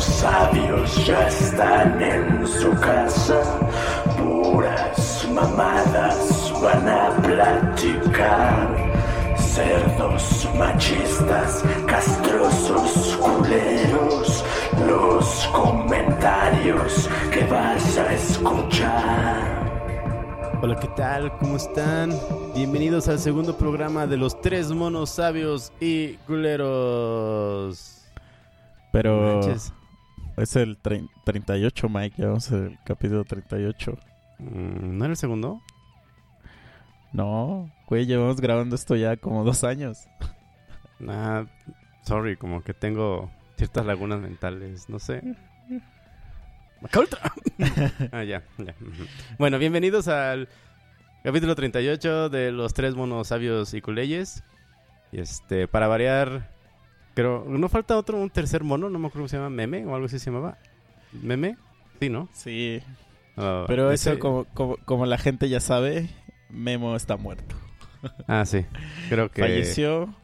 monos sabios ya están en su casa. Puras mamadas van a platicar. Cerdos machistas, castrosos culeros, los comentarios que vas a escuchar. Hola, ¿qué tal? ¿Cómo están? Bienvenidos al segundo programa de los tres monos sabios y culeros. Pero Manches. Es el trein- 38, Mike. Ya vamos al capítulo 38. Mm, ¿No era el segundo? No, güey, llevamos grabando esto ya como dos años. Ah, sorry, como que tengo ciertas lagunas mentales, no sé. Ah, ya, ya. Bueno, bienvenidos al capítulo 38 de los tres monos sabios y culeyes. Y este, para variar, creo, ¿no falta otro, un tercer mono? No me acuerdo cómo se llama, Meme o algo así se llamaba. ¿Meme? Sí, ¿no? Sí, Ah, pero ese- eso, como, como, como la gente ya sabe, Memo está muerto. Ah, sí. Creo que... Falleció,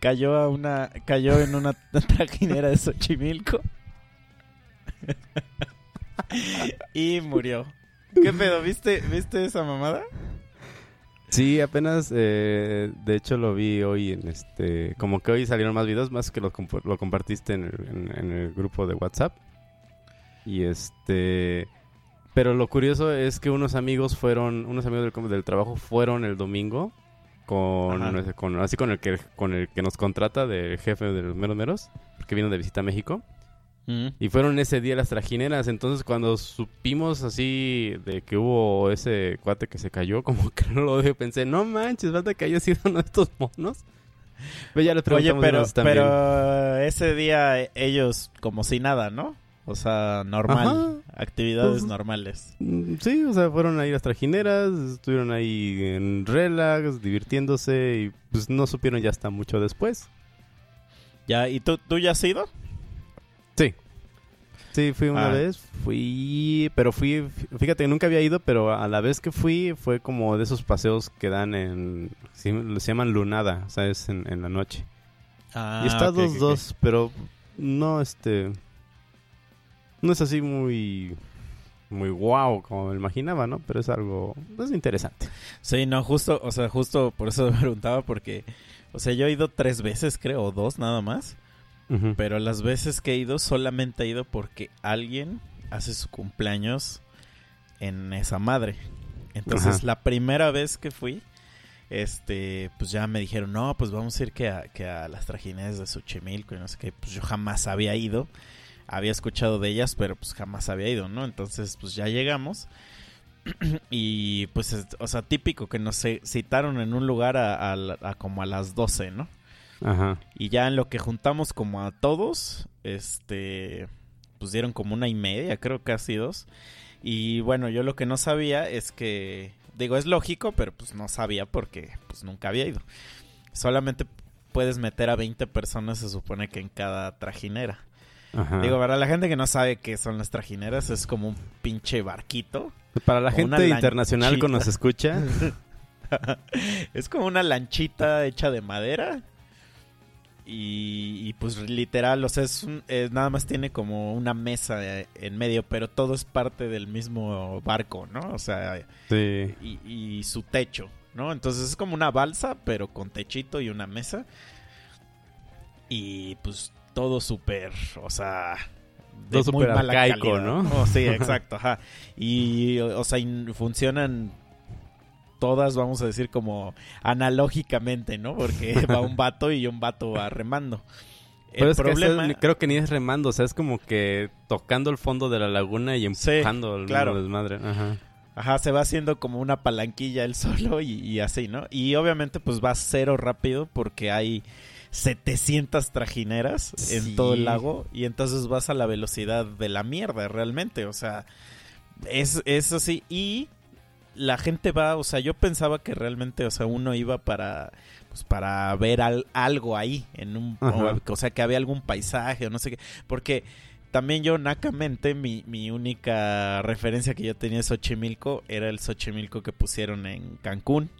cayó a una, cayó en una trajinera de Xochimilco y murió. ¿Qué pedo? ¿Viste, ¿Viste esa mamada? Sí, apenas, eh, de hecho lo vi hoy en este, como que hoy salieron más videos, más que lo, comp- lo compartiste en el, en- en el grupo de WhatsApp. Y este, pero lo curioso es que unos amigos fueron, unos amigos del, del trabajo fueron el domingo con, con- así con el que, con el que nos contrata del jefe de los meros meros, porque vino de visita a México. Y fueron ese día las trajineras. Entonces, cuando supimos así de que hubo ese cuate que se cayó, como que no lo dije, pensé, no manches, falta que haya sido uno de estos monos. Pero ya les Oye, pero, también. pero ese día eh, ellos como si nada, ¿no? O sea, normal. Ajá. Actividades Pues- normales. Mm, Sí, o sea, fueron ahí las trajineras, estuvieron ahí en relax, divirtiéndose y pues no supieron ya hasta mucho después. Ya, ¿y tú, tú ya has ido? Sí. Sí, fui una Ah. vez, fui, pero fui, fíjate, nunca había ido, pero a la vez que fui fue como de esos paseos que dan en, se llaman lunada, ¿sabes? En, en la noche. Ah, y está ok, dos, ok, ok. dos, pero no, este, no es así muy, muy wow como me imaginaba, ¿no? Pero es algo, es interesante. Sí, no, justo, o sea, justo por eso me preguntaba porque, o sea, yo he ido tres veces, creo, o dos nada más. Pero las veces que he ido solamente he ido porque alguien hace su cumpleaños en esa madre. Entonces, Ajá. la primera vez que fui, este, pues ya me dijeron, no, pues vamos a ir que a, que a las trajineras de Xochimilco y no sé qué. Pues yo jamás había ido. Había escuchado de ellas, pero pues jamás había ido, ¿no? Entonces, pues ya llegamos. y pues, es- o sea, típico que nos citaron en un lugar a, a a como a las 12, ¿no? Ajá. Y ya en lo que juntamos como a todos, este, pues dieron como una y media, creo casi dos. Y bueno, yo lo que no sabía es que, digo, es lógico, pero pues no sabía porque pues nunca había ido. Solamente puedes meter a 20 personas, se supone que en cada trajinera. Ajá. Digo, para la gente que no sabe qué son las trajineras, es como un pinche barquito. Para la gente internacional que nos escucha, es como una lanchita hecha de madera. Y, y, pues literal, o sea, es un- eh, nada más tiene como una mesa en medio, pero todo es parte del mismo barco, ¿no? O sea, sí. y, y su techo, ¿no? Entonces es como una balsa, pero con techito y una mesa. Y pues todo súper, o sea... de Todo muy mala arcaico, calidad, ¿no? Oh, sí, exacto, ajá. Y, o, sea, funcionan todas, vamos a decir, como analógicamente, ¿no? Porque va un vato y un vato va remando. Pero El es que problema... ese- creo que ni es remando, o sea, es como que tocando el fondo de la laguna y Sí, empujando el claro. desmadre. Ajá. Ajá, se va haciendo como una palanquilla él solo y, y así, ¿no? Y obviamente pues va cero rápido porque hay 700 trajineras en Sí. todo el lago y entonces vas a la velocidad de la mierda realmente, o sea, es, es así y la gente va, o sea, yo pensaba que realmente, o sea, uno iba para pues para ver al- algo ahí en un o sea, que había algún paisaje o no sé qué, porque también yo nacamente mi, mi única referencia que yo tenía de Xochimilco era el Xochimilco que pusieron en Cancún.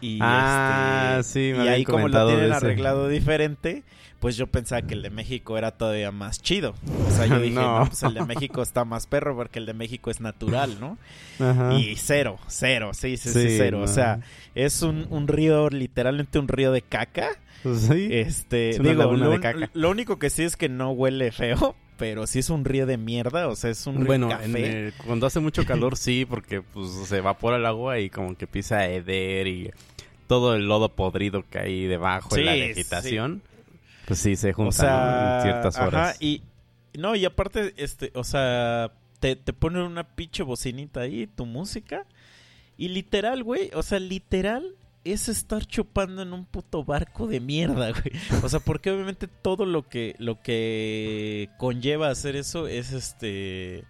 Y, Ah, este, sí, me y ahí como lo tienen arreglado diferente, pues yo pensaba que el de México era todavía más chido. O sea, yo dije, no, No. pues el de México está más perro porque el de México es natural, ¿no? Ajá. Y cero, cero, sí, sí, sí, Sí, cero. no. O sea, es un, un río, literalmente un río de caca. Pues sí. Este, Es digo, lo, de caca. lo único que sí es que no huele feo, pero sí es un río de mierda, o sea, es un río bueno, café. en cuando hace mucho calor sí, porque pues se evapora el agua y como que empieza a heder y todo el lodo podrido que hay debajo en la Sí, vegetación, pues sí se junta o sea, en ciertas horas. Ajá, y no, y aparte, este, o sea, te, te ponen una pinche bocinita ahí, tu música, y literal, güey, o sea, literal es estar chupando en un puto barco de mierda, güey. O sea, porque obviamente todo lo que lo que conlleva hacer eso es este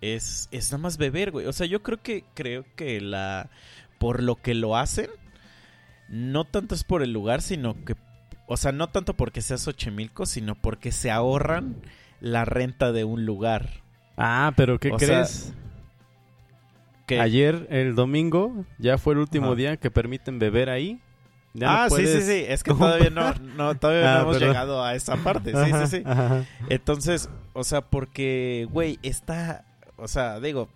es es nada más beber, güey. O sea, yo creo que creo que la por lo que lo hacen no tanto es por el lugar, sino que o sea, no tanto porque sea Xochimilco, sino porque se ahorran la renta de un lugar. Ah, pero ¿qué O sea, crees? Que Ayer, el domingo, ya fue el último Ajá. día que permiten beber ahí. Ya ah, no sí, sí, sí. Es que todavía no, no, todavía Ah, no hemos perdón. llegado a esa parte. Sí, Ajá, sí, sí. ajá. Entonces, o sea, porque, güey, está, o sea, digo,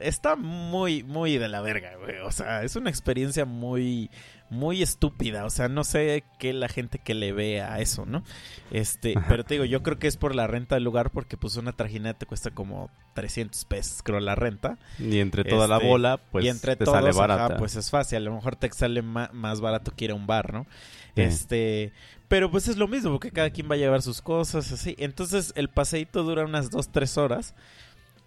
está muy, muy de la verga, güey. O sea, es una experiencia muy, muy estúpida. O sea, no sé qué la gente que le ve a eso, ¿no? Este, Ajá. pero te digo, yo creo que es por la renta del lugar, porque pues una trajinera te cuesta como 300 pesos, creo, la renta. Y entre toda la Este, bola, pues y entre te todos, sale ajá, pues es fácil. A lo mejor te sale más barato que ir a un bar, ¿no? Sí. Este, pero pues es lo mismo, porque cada quien va a llevar sus cosas, así. Entonces el paseíto dura unas 2, 3 horas.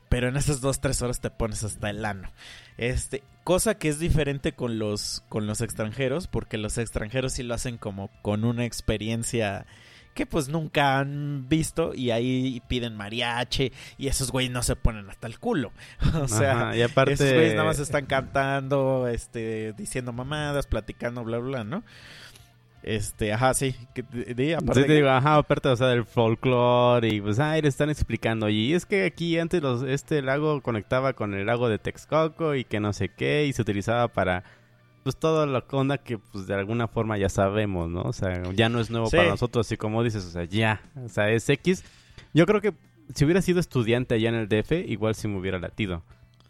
Pero en esas 2, 3 horas te pones hasta el ano. Este, cosa que es diferente con los, con los extranjeros, porque los extranjeros sí lo hacen como con una experiencia que pues nunca han visto y ahí piden mariachi y esos güeyes no se ponen hasta el culo. o sea, Ajá, y aparte... esos güeyes nada más están cantando, este, diciendo mamadas, platicando, bla, bla, bla, ¿no? Este, ajá, sí. que- di, aparte Sí, te digo, ajá, aparte, o sea, del folclore y pues, ay, le están explicando. Y es que aquí antes los, este lago conectaba con el lago de Texcoco y que no sé qué, y se utilizaba para, pues, toda la onda que, pues, de alguna forma ya sabemos, ¿no? O sea, ya no es nuevo Sí. para nosotros, y como dices, o sea, ya, o sea, es X. Yo creo que si hubiera sido estudiante allá en el DF, igual sí me hubiera latido.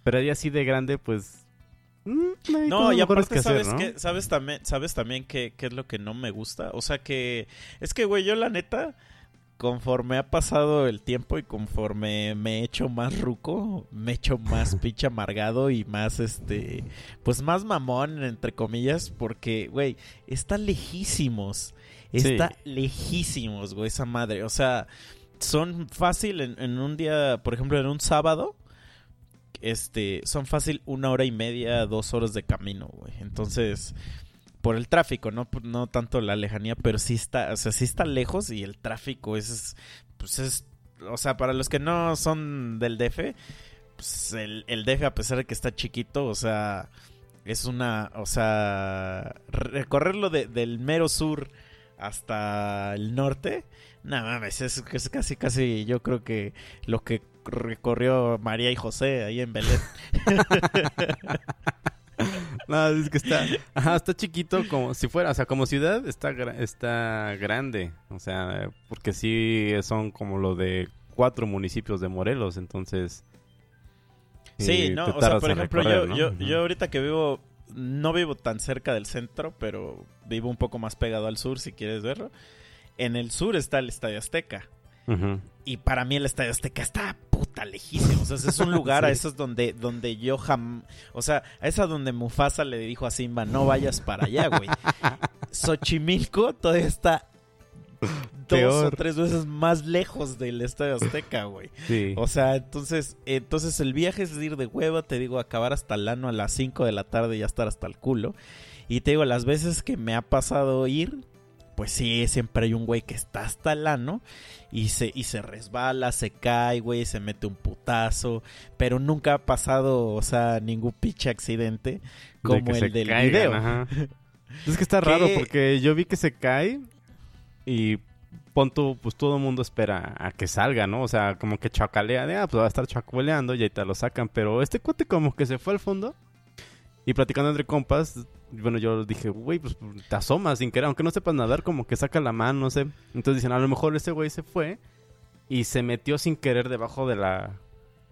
Pero ya así de grande, pues... mm, No, y aparte, que hacer, ¿sabes ¿no? qué? ¿Sabes también, sabes también qué, es lo que no me gusta? O sea que... Es que, güey, yo la neta, conforme ha pasado el tiempo y conforme me he hecho más ruco, me he hecho más pinche amargado y más, este... Pues más mamón, entre comillas, porque, güey, está lejísimos. Sí. Está lejísimos, güey, esa madre. O sea, son fácil en, en un día, por ejemplo, en un sábado este, son fácil una hora y media, dos horas de camino, güey. Entonces, por el tráfico, no, no tanto la lejanía, pero sí está, o sea, sí está lejos y el tráfico es, pues es, o sea, para los que no son del DF, pues el, el DF a pesar de que está chiquito, o sea, es una, o sea, recorrerlo de- del mero sur hasta el norte, no mames, es, es casi, casi, yo creo que lo que recorrió María y José ahí en Belén. No, es que está, ajá, está chiquito como si fuera, o sea, como ciudad está está grande, o sea, porque sí son como lo de cuatro municipios de Morelos, entonces Sí, y no, o sea, por ejemplo, recorrer, yo, ¿no? yo, yo ahorita que vivo, no vivo tan cerca del centro, pero vivo un poco más pegado al sur, si quieres verlo. En el sur está el Estadio Azteca. Y para mí el Estadio Azteca está puta lejísimo. O sea, es un lugar a esos donde, donde yo jam... O sea, a esa donde Mufasa le dijo a Simba, no vayas para allá, güey. Xochimilco todavía está dos o tres veces más lejos del Estadio Azteca, güey. Sí. O sea, entonces, entonces el viaje es ir de hueva, te digo, acabar hasta el ano a las 5 de la tarde y ya estar hasta el culo. Y te digo, las veces que me ha pasado ir, pues sí, siempre hay un güey que está hasta el ano y se, y se resbala, se cae, güey, se mete un putazo, pero nunca ha pasado, o sea, ningún pinche accidente De como el del caigan, video. ajá. Es que está ¿Qué? raro porque yo vi que se cae y pon tú, pues todo el mundo espera a que salga, ¿no? O sea, como que chacalea de, ah, pues va a estar chacueleando y ahí te lo sacan. Pero este cuate como que se fue al fondo Y platicando entre compas, bueno, yo dije, güey, pues te asomas sin querer, aunque no sepas nadar, como que saca la mano, no sé. Entonces dicen, a lo mejor ese güey se fue y se metió sin querer debajo de la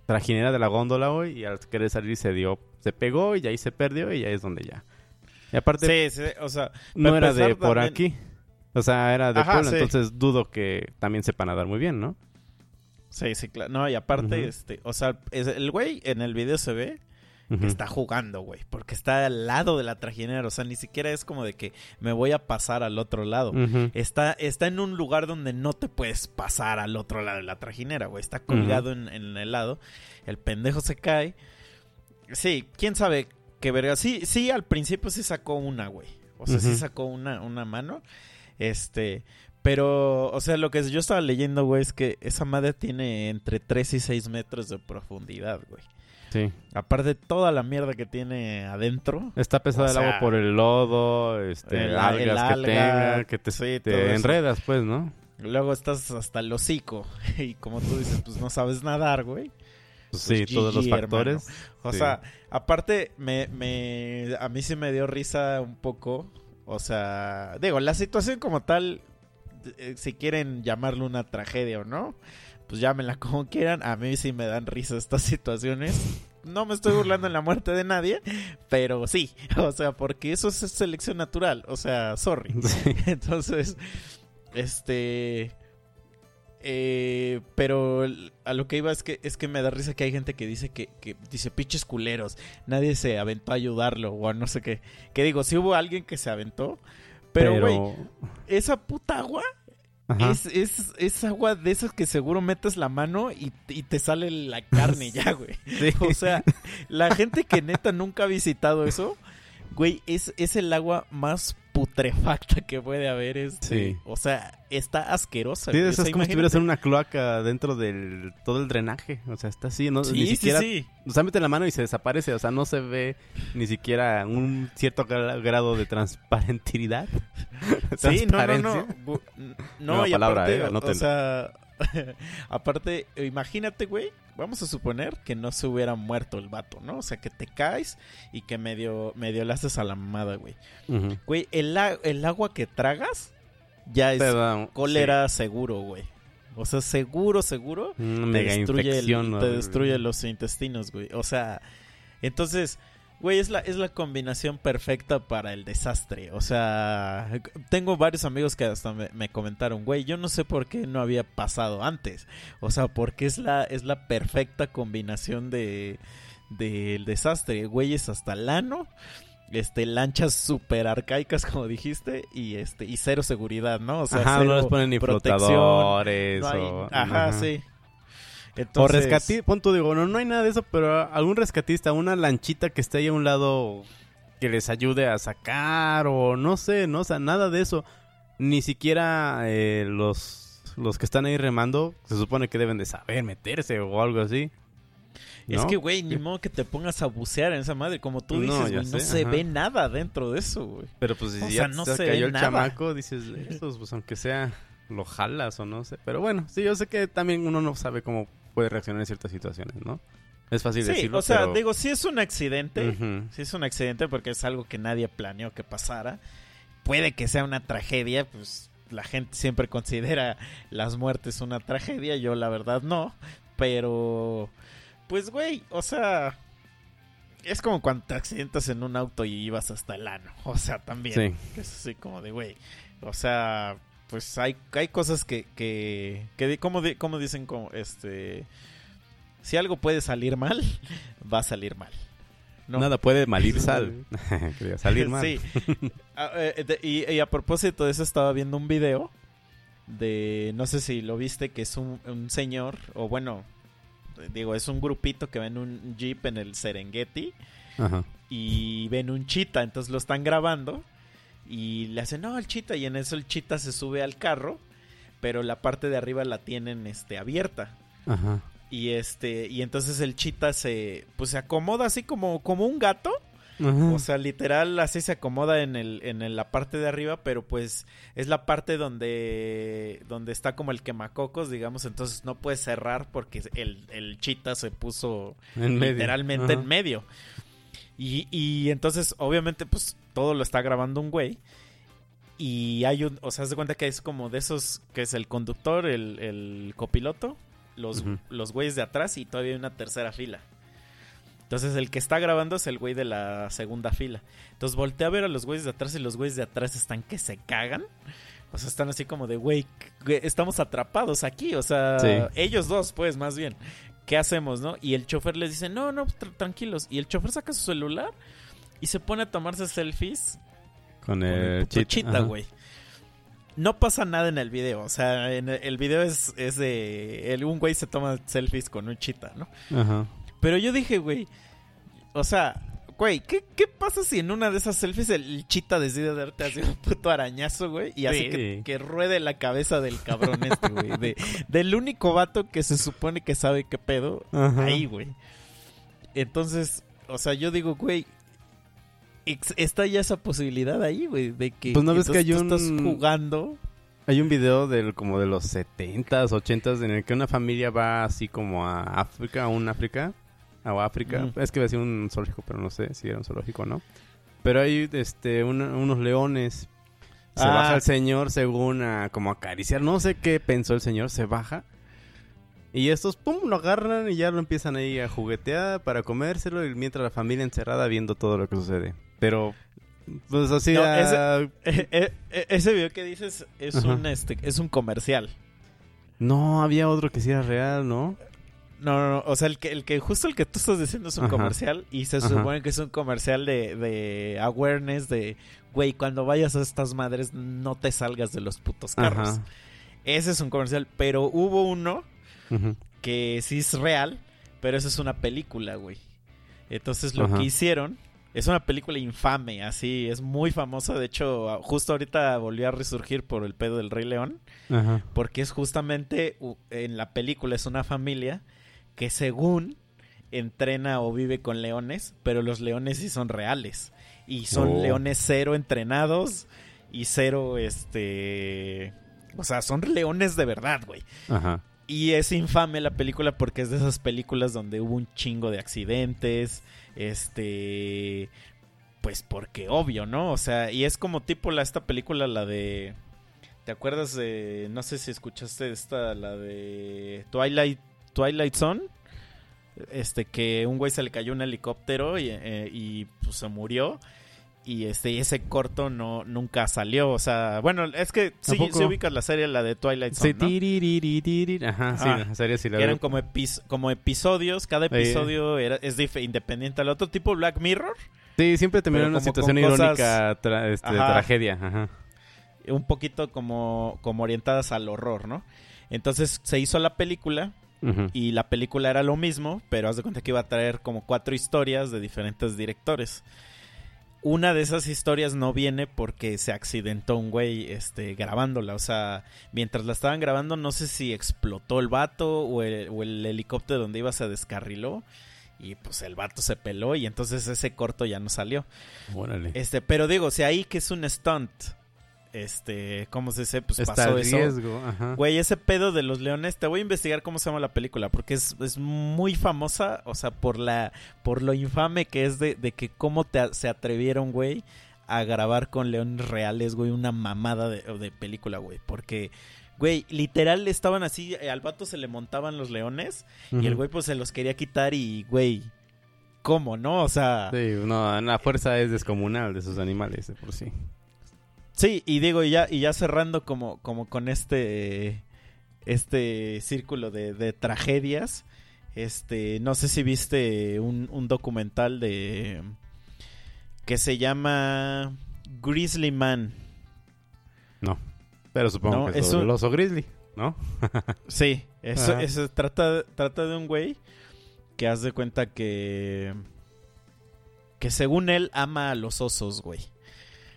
trajinera de la góndola, güey, y al querer salir se dio, se pegó y ahí se perdió y ahí es donde ya. Y aparte, Sí, sí, o sea, no era de por también- aquí. O sea, era de Ajá, sí. entonces dudo que también sepa nadar muy bien, ¿no? Sí, sí, claro. No, y aparte, este, o sea, el güey en el video se ve que está jugando, güey, porque está al lado de la trajinera, o sea, ni siquiera es como de que me voy a pasar al otro lado. Está, está en un lugar donde no te puedes pasar al otro lado de la trajinera, güey. Está colgado en, en el lado. El pendejo se cae. Sí, quién sabe qué verga. Sí, sí, al principio sí sacó una, güey. O sea, sí sacó una, una mano. Este. Pero, o sea, lo que yo estaba leyendo, güey, es que esa madre tiene entre 3 y 6 metros de profundidad, güey. Sí. Aparte de toda la mierda que tiene adentro. Está pesado O el agua por el lodo, este, el- algas el que tenga, que te, sí, enredas, pues, ¿no? Luego estás hasta el hocico. Y como tú dices, pues no sabes nadar, güey. Pues sí, Pues todos los factores. O Sí. sea, aparte, me, me, a mí sí me dio risa un poco. O sea, digo, la situación como tal, eh, si quieren llamarlo una tragedia o no, pues llámenla como quieran. A mí sí me dan risa estas situaciones. No me estoy burlando en la muerte de nadie, pero sí. O sea, porque eso es selección natural. O sea, sorry. Sí. Entonces, este. eh, pero a lo que iba es que es que me da risa que hay gente que dice que, que dice pinches culeros, nadie se aventó a ayudarlo o a no sé qué. Que digo, si hubo alguien que se aventó, pero güey, esa puta agua. Es, es, es agua de esas que seguro metes la mano y, y te sale la carne ya, güey. Sí. O sea, la gente que neta nunca ha visitado eso, güey, es, es el agua más putrefacta que puede haber. Este, Sí. O sea, está asquerosa. Sí, es como si estuvieras en una cloaca dentro del todo el drenaje. O sea, está así, ¿no? Sí, ni sí, siquiera. sí. O sea, mete la mano y se desaparece. O sea, no se ve ni siquiera un cierto gra- grado de transparentidad. Sí, no, no, no. Bu- No, Nueva y palabra, aparte, eh, o sea, aparte, imagínate, güey, vamos a suponer que no se hubiera muerto el vato, ¿no? O sea, que te caes y que medio, medio le haces a la mamada, güey. Güey, el, el agua que tragas ya es un- cólera seguro, güey. O sea, seguro, seguro. sí, una te mega destruye, el- te destruye los intestinos, güey. O sea, entonces, güey, es la, es la combinación perfecta para el desastre. O sea, tengo varios amigos que hasta me, me comentaron, güey, yo no sé por qué no había pasado antes. O sea, porque es la, es la perfecta combinación de del desastre. Güeyes hasta el ano. Este, lanchas súper arcaicas, como dijiste, y este, y cero seguridad, ¿no? O sea, Ajá, cero no les ponen ni protección, flotadores. no hay- o... ajá, sí. O Entonces, rescatista, pon tú, digo, no, no hay nada de eso, pero algún rescatista, una lanchita que esté ahí a un lado que les ayude a sacar o no sé, no, o sea, nada de eso. Ni siquiera eh, los, los que están ahí remando se supone que deben de saber meterse o algo así. Es que, güey, ni modo que te pongas a bucear en esa madre. Como tú dices, güey, no sé, se ajá. ve nada dentro de eso, güey. Pero pues si o ya sea, no se se cayó el nada. chamaco, dices, estos, pues aunque sea, lo jalas o no sé. Pero bueno, sí, yo sé que también uno no sabe cómo puede reaccionar en ciertas situaciones, ¿no? Es fácil Sí, decirlo, o sea, pero- digo, sí es un accidente. Sí es un accidente porque es algo que nadie planeó que pasara. Puede que sea una tragedia, pues la gente siempre considera las muertes una tragedia. Yo, la verdad, no. Pero, pues, güey, o sea. Es como cuando te accidentas en un auto y ibas hasta el ano. O sea, también. Sí. Es así como de, güey. O sea, pues hay, hay cosas que, que, que como, di- como dicen, como, este, si algo puede salir mal, va a salir mal. ¿no? Nada puede malir sal. Salir mal. Sí. Eh, de- y, y a propósito de eso estaba viendo un video de, no sé si lo viste, que es un, un señor, o bueno, digo, es un grupito que va en un jeep en el Serengeti Ajá. y ven un chita, entonces lo están grabando y le hacen, no, el chita, y en eso el chita se sube al carro, pero la parte de arriba la tienen este, abierta. Ajá. Y este, y entonces el chita se, pues se acomoda así como, como un gato. Ajá. O sea, literal así se acomoda en el, en el- la parte de arriba, pero pues es la parte donde, donde está como el quemacocos, digamos, entonces no puede cerrar porque el, el chita se puso en literalmente en medio. Y, y entonces, obviamente, pues todo lo está grabando un güey. Y hay un, o sea, se cuenta que es como de esos, que es el conductor, el, el copiloto, los, los güeyes de atrás y todavía hay una tercera fila. Entonces el que está grabando es el güey de la segunda fila. Entonces voltea a ver a los güeyes de atrás y los güeyes de atrás están que se cagan. O sea, están así como de, güey, estamos atrapados aquí. O sea, Sí. ellos dos, pues, más bien. ¿Qué hacemos, no? Y el chofer les dice, no, no, tr- tranquilos. Y el chofer saca su celular y se pone a tomarse selfies Con con el chita, güey. No pasa nada en el video. O sea, en el, video es, es de. El, un güey se toma selfies con un chita, ¿no? Ajá. Pero yo dije, güey. O sea, güey, ¿qué, qué pasa si en una de esas selfies el chita decide darte así un puto arañazo, güey? Y hace Sí. que, que ruede la cabeza del cabrón este, güey. de- del único vato que se supone que sabe qué pedo. Ajá. Ahí, güey. Entonces, o sea, yo digo, güey. Está ya esa posibilidad ahí, güey, de que Pues, ¿no ves que hay estás jugando. Hay un video del como de los 70s, 80s en el que una familia va así como a África, a un África, o África. Es que iba a decir un zoológico, pero no sé si era un zoológico o no. Pero hay este unos leones. Se Ah. baja el señor según a como acariciar, no sé qué pensó el señor, se baja. Y estos pum lo agarran y ya lo empiezan ahí a juguetear para comérselo y mientras la familia encerrada viendo todo lo que sucede. Pero pues así No, Eh, eh, eh, ese video que dices es Ajá. un este es un comercial. no había otro que sí era real, ¿no? No, no, no, o sea, el que, el que justo el que tú estás diciendo es un Ajá. comercial y se Ajá. supone que es un comercial de, de awareness de, güey, cuando vayas a estas madres no te salgas de los putos carros. Ese es un comercial, pero hubo uno que sí es real, pero eso es una película, güey. Entonces lo que hicieron es una película infame, así, es muy famosa, de hecho, justo ahorita volvió a resurgir por el pedo del Rey León. Ajá. Porque es justamente en la película es una familia que según entrena o vive con leones, pero los leones sí son reales. Y son Oh. leones cero entrenados y cero, este... O sea, son leones de verdad, güey. Ajá. Y es infame la película porque es de esas películas donde hubo un chingo de accidentes, este... Pues porque obvio, ¿no? O sea, y es como tipo la, esta película, la de... ¿Te acuerdas de... No sé si escuchaste esta, la de Twilight, Twilight Zone? Este, que un güey se le cayó un helicóptero y, eh, y, pues se murió. Y este, ese corto no, nunca salió. O sea, bueno, es que sí, poco? sí ubicas la serie, la de Twilight Sí, Zone, ¿no? tiririririr. Ajá, sí, Ah. la serie sí la eran como, epis- como episodios, cada episodio era, es independiente al otro, tipo Black Mirror, Sí, siempre en pero una situación cosas- irónica, tra- este, Ajá. tragedia. Ajá. un poquito como, como orientadas al horror, ¿no? Entonces se hizo la película y la película era lo mismo, pero haz de cuenta que iba a traer como cuatro historias de diferentes directores. Una de esas historias no viene porque se accidentó un güey este, grabándola. O sea, mientras la estaban grabando, no sé si explotó el vato o el, o el helicóptero donde iba se descarriló. Y pues el vato se peló y entonces ese corto ya no salió. Órale. Este, pero digo, si ahí que es un stunt, este, ¿cómo se dice? Pues Está pasó el eso. riesgo. Ajá. Güey, ese pedo de los leones, te voy a investigar cómo se llama la película, porque es, es muy famosa, o sea, por la por lo infame que es de, de que cómo te, se atrevieron, güey, a grabar con leones reales, güey, una mamada de, de película, güey, porque, güey, literal estaban así, eh, al vato se le montaban los leones y el güey pues se los quería quitar y, güey, ¿cómo, no? O sea... Sí, no, la fuerza es descomunal de esos animales, de por sí. Sí, y digo, y ya, y ya cerrando como, como con este, este círculo de, de tragedias, este, no sé si viste un, un documental de que se llama Grizzly Man. No. Pero supongo No, que es sobre el oso grizzly, ¿no? Sí, eso, eso trata, trata de un güey que haz de cuenta que que según él ama a los osos, güey.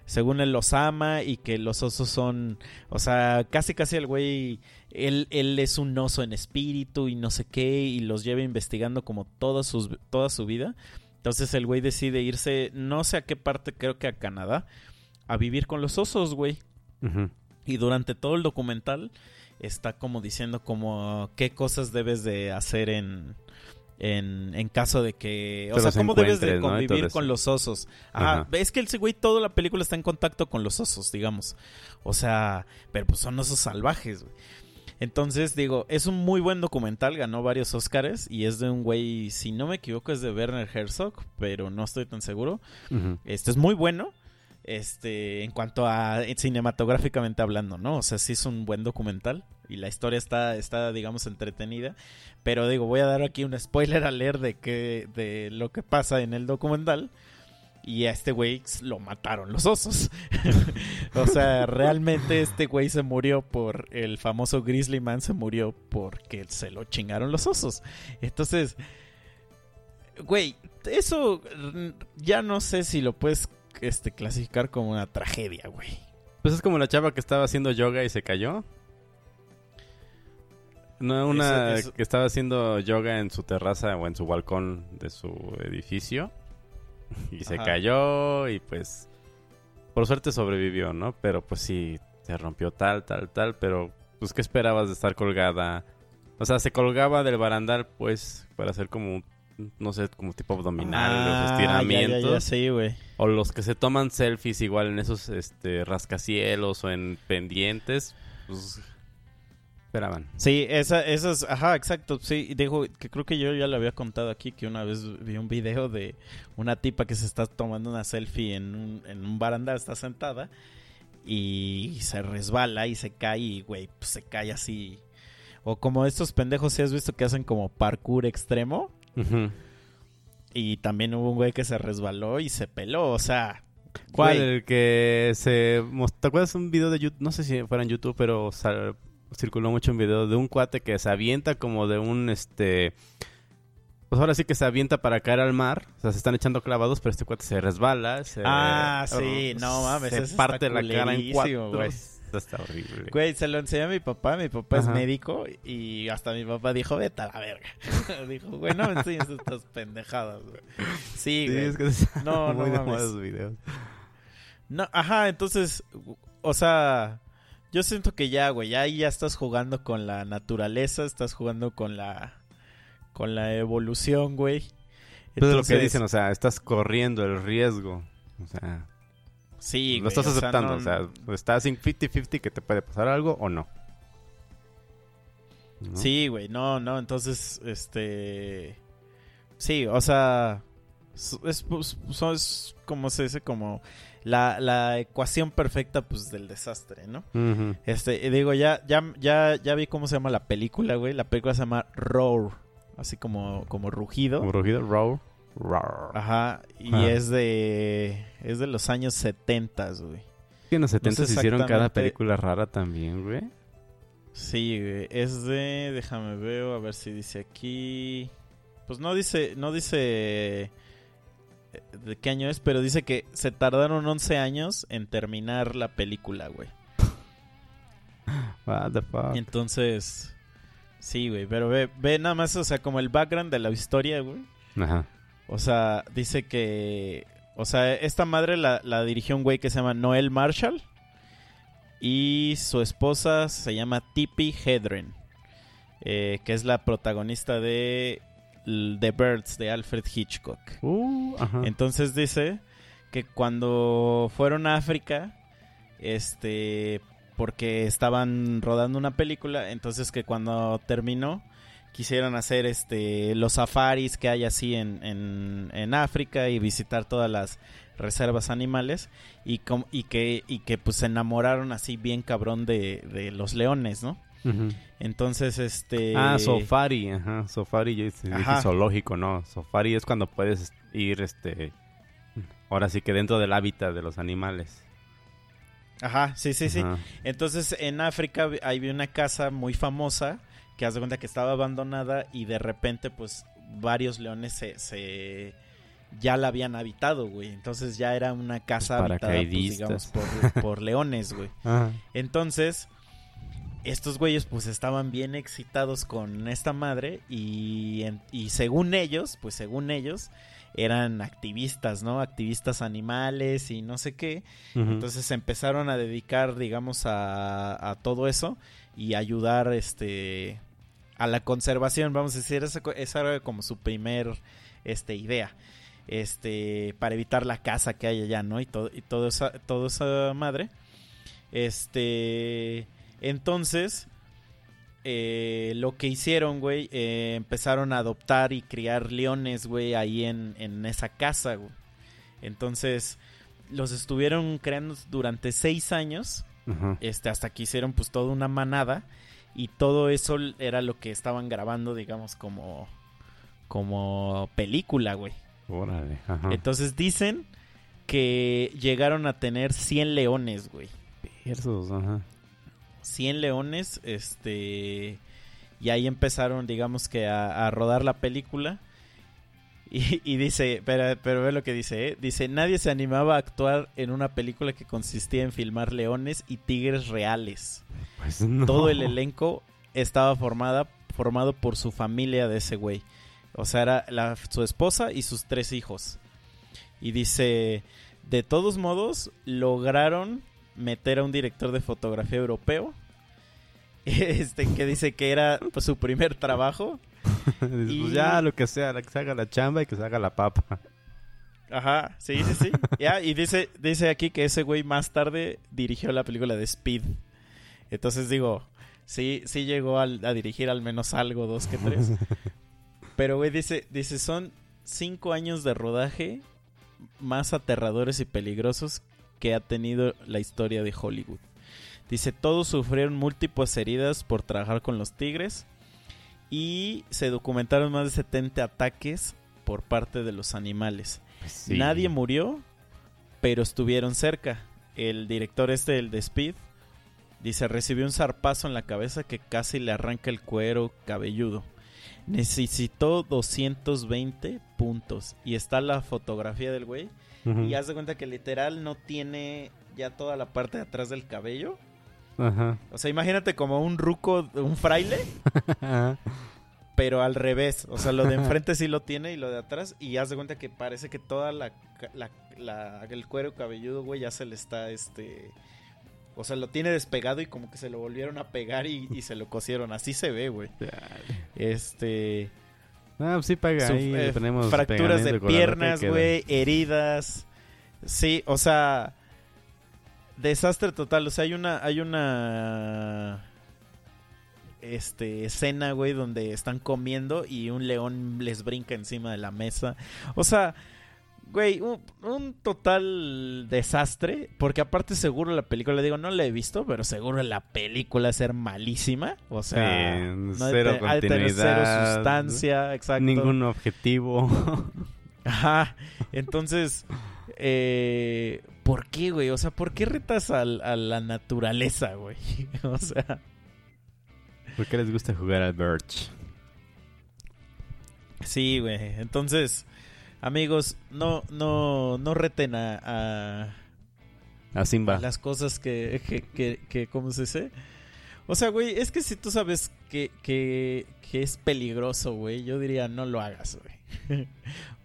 Según él los ama y que los osos son, o sea, casi casi el güey, él, él es un oso en espíritu y no sé qué y los lleva investigando como toda, sus, toda su vida. Entonces el güey decide irse, no sé a qué parte, creo que a Canadá, a vivir con los osos, güey. Y durante todo el documental está como diciendo como qué cosas debes de hacer en, en, en caso de que... O sea, ¿cómo debes de convivir con los osos? Ajá. Ajá. Es que ese güey toda la película está en contacto con los osos, digamos. O sea, pero pues son osos salvajes, güey. Entonces, digo, es un muy buen documental, ganó varios Oscars y es de un güey, si no me equivoco, es de Werner Herzog, pero no estoy tan seguro. Ujú. Este es muy bueno, este, en cuanto a eh, cinematográficamente hablando, ¿no? O sea, sí es un buen documental y la historia está, está, digamos, entretenida. Pero digo, voy a dar aquí un spoiler a leer de que, de lo que pasa en el documental. Y a este güey lo mataron los osos. o sea, realmente este güey se murió por el famoso Grizzly Man, se murió porque se lo chingaron los osos. Entonces, güey, eso mm, ya no sé si lo puedes este, clasificar como una tragedia, güey. Pues es como la chava que estaba haciendo yoga y se cayó. No, una Eso- eso- que estaba haciendo yoga en su terraza o en su balcón de su edificio. Y se Ajá. cayó y pues... Por suerte sobrevivió, ¿no? Pero pues sí, se rompió tal, tal, tal. Pero pues ¿qué esperabas de estar colgada? O sea, se colgaba del barandal pues para hacer como, un- no sé, como tipo abdominal, Ah, los ya, ya, estiramientos. ya, sí, güey. O los que se toman selfies igual en esos este, rascacielos o en pendientes, pues esperaban. Sí, esa, esas, ajá, exacto, sí, digo que creo que yo ya lo había contado aquí, que una vez vi un video de una tipa que se está tomando una selfie en un, en un barandal, está sentada y se resbala y se cae y, güey, pues se cae así. O como estos pendejos, si has visto que hacen como parkour extremo Ujú. y también hubo un güey que se resbaló y se peló, o sea... ¿Cuál? güey, El que se... ¿Te acuerdas un video de YouTube? No sé si fuera en YouTube, pero sal- circuló mucho un video de un cuate que se avienta como de un, este... Pues ahora sí que se avienta para caer al mar. O sea, se están echando clavados, pero este cuate se resbala. Se, Ah, sí, no mames, Se parte la cara en cuatro. güey. Esto está horrible. Güey, se lo enseñé a mi papá. Mi papá es médico y hasta mi papá dijo, vete a la verga. dijo, güey, no me enseñes estas pendejadas, güey. Sí, Sí, güey. es que No, no muy de mames. videos. No, ajá, entonces, o sea, yo siento que ya, güey, ya ahí ya estás jugando con la naturaleza, estás jugando con la con la evolución, güey. Pues es lo que Entonces, dicen, o sea, estás corriendo el riesgo. O sea, sí, lo güey, estás o sea, aceptando. no- o sea, estás en 50-50 que te puede pasar algo o no. ¿No? Sí, güey, no, no, entonces, este... Sí, o sea, es, es, pues, es como se dice, como la, la ecuación perfecta, pues, del desastre, ¿no? Este, y digo, ya, ya, ya, ya vi cómo se llama la película, güey. La película se llama Roar, así como, como rugido. Como rugido, roar, roar. Ajá, y es de, es de los años 70, güey. Que en los 70 sé se hicieron cada película rara también, güey. Sí, güey, es de, déjame ver, a ver si dice aquí. Pues no dice, no dice de qué año es, pero dice que se tardaron 11 años en terminar la película, güey. What the fuck. Entonces, sí, güey, pero ve, ve nada más, o sea, como el background de la historia, güey. Ajá. O sea, dice que, o sea, esta madre la, la dirigió un güey que se llama Noel Marshall y su esposa se llama Tippi Hedren, eh, que es la protagonista de The Birds de Alfred Hitchcock. Uh, ajá. Entonces dice que cuando fueron a África, este, porque estaban rodando una película, entonces que cuando terminó quisieron hacer este los safaris que hay así en, en, en África y visitar todas las reservas animales y, com- y que y que pues se enamoraron así bien cabrón de, de los leones, ¿no? Entonces este Ah, safari, ajá. Safari, yo dije Ajá. zoológico, no. Safari es cuando puedes ir, este... Ahora sí que dentro del hábitat de los animales. Ajá, sí, sí, sí. Entonces en África hay una casa muy famosa que haz de cuenta que estaba abandonada y de repente pues varios leones se, se- ya la habían habitado, güey. Entonces ya era una casa habitada, pues, digamos, por, por leones, güey. Ajá. Entonces estos güeyes pues estaban bien excitados con esta madre y, en- y según ellos, pues según ellos eran activistas, ¿no? Activistas animales y no sé qué. Entonces se empezaron a dedicar, digamos, a, a todo eso y ayudar, este, a la conservación, vamos a decir, esa, esa era como su primer este, idea. Este, para evitar la caza que hay allá, ¿no? Y todo, y todo esa, todo esa madre. Este, entonces, eh, lo que hicieron, güey, eh, empezaron a adoptar y criar leones, güey, ahí en, en esa casa, güey. Entonces, los estuvieron creando durante seis años, este, hasta que hicieron pues toda una manada y todo eso era lo que estaban grabando, digamos, como, como película, güey. Órale. Ajá. Entonces dicen que llegaron a tener 100 leones, güey. Esos, ajá. 100 leones, este... Y ahí empezaron, digamos que a, a rodar la película. Y, y dice, pero, pero ve lo que dice, ¿eh? Dice, nadie se animaba a actuar en una película que consistía en filmar leones y tigres reales. Pues no. Todo el elenco estaba formada, formado por su familia de ese güey. O sea, era la- su esposa y sus tres hijos. Y dice, de todos modos, lograron meter a un director de fotografía europeo. Este, que dice que era pues, su primer trabajo. Pues Y- ya, lo que sea, que se haga la chamba y que se haga la papa. Ajá, sí, sí, sí. Ya, y dice, dice aquí que ese güey más tarde dirigió la película de Speed. Entonces digo, sí, sí llegó al- a dirigir al menos algo, dos que tres. Pero güey, dice, dice, son cinco años de rodaje más aterradores y peligrosos que ha tenido la historia de Hollywood. Dice, todos sufrieron múltiples heridas por trabajar con los tigres y se documentaron más de 70 ataques por parte de los animales. Sí. Nadie murió, pero estuvieron cerca. El director este, el de Speed, dice, recibió un zarpazo en la cabeza que casi le arranca el cuero cabelludo. Necesitó 220 puntos. Y está la fotografía del güey. Ujú. Y haz de cuenta que literal no tiene ya toda la parte de atrás del cabello. Ajá. O sea, imagínate como un ruco, un fraile, pero al revés. O sea, lo de enfrente sí lo tiene y lo de atrás. Y haz de cuenta que parece que toda la, ca- la- la- el cuero cabelludo, güey, ya se le está, este... O sea, lo tiene despegado y como que se lo volvieron a pegar y, y se lo cosieron. Así se ve, güey. Este... Ah, pues sí paga su- ahí. eh, le ponemos fracturas de piernas, güey, heridas. Sí, o sea, desastre total. O sea, hay una, hay una, este, escena, güey, donde están comiendo y un león les brinca encima de la mesa. O sea, güey, un, un total desastre. Porque aparte seguro la película, digo, no la he visto, pero seguro la película ser malísima. O sea, Sí, no cero de tener cero continuidad, sustancia, exacto. Ningún objetivo. Ajá. Entonces, eh, ¿por qué, güey? O sea, ¿por qué retas a, la naturaleza, güey? O sea, ¿Por qué les gusta jugar al Birch? sí, güey. Entonces, amigos, no, no, no reten a, a- A Simba. a las cosas que, que, que, que- ¿cómo se dice? O sea, güey, es que si tú sabes que, que, que es peligroso, güey, yo diría no lo hagas, güey.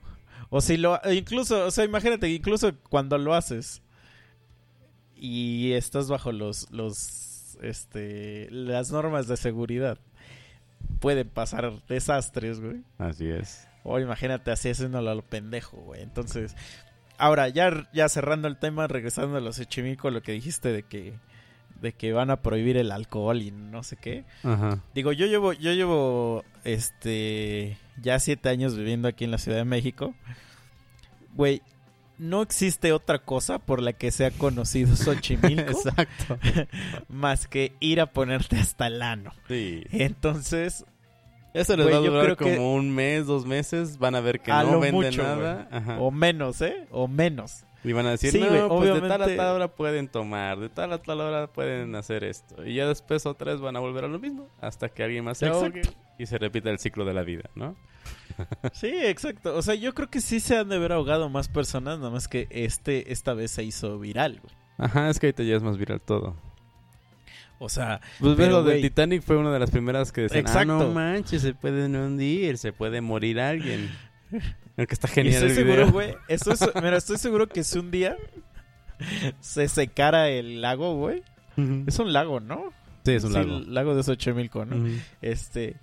o si lo, incluso, o sea, imagínate, incluso cuando lo haces y estás bajo los, los, este, las normas de seguridad, pueden pasar desastres, güey. Así es. O imagínate así haciéndolo a lo pendejo, güey. Entonces, ahora, ya, ya cerrando el tema, regresando a los Echimico, lo que dijiste de que, de que van a prohibir el alcohol y no sé qué. Ajá. Digo, yo llevo, yo llevo, este, ya siete años viviendo aquí en la Ciudad de México. Güey, no existe otra cosa por la que sea conocido Xochimilco Exacto. más que ir a ponerte hasta el ano. Sí. Entonces, Eso les va a durar que- como un mes, dos meses. Van a ver que A no venden mucho, nada. Ajá. o menos, ¿eh? O menos. Y van a decir, Sí, no, pues de tal a tal hora pueden tomar, de tal a tal hora pueden hacer esto. Y ya después otra vez van a volver a lo mismo, hasta que alguien más se ahogue y se repita el ciclo de la vida, ¿no? Sí, exacto. O sea, yo creo que sí se han de haber ahogado más personas, nada más que este esta vez se hizo viral, güey. Ajá, es que ahorita ya es más viral todo. O sea, Pues Pero, lo del. Titanic fue una de las primeras que decían, Exacto. ah, no manches, se pueden hundir, se puede morir alguien. Aunque está y genial estoy el seguro, video. güey. Mira, estoy seguro que si un día se secara el lago, güey. Es un lago, ¿no? Sí, es un Sí, lago. el lago de Xochimilco, ¿no? Ujú. Este.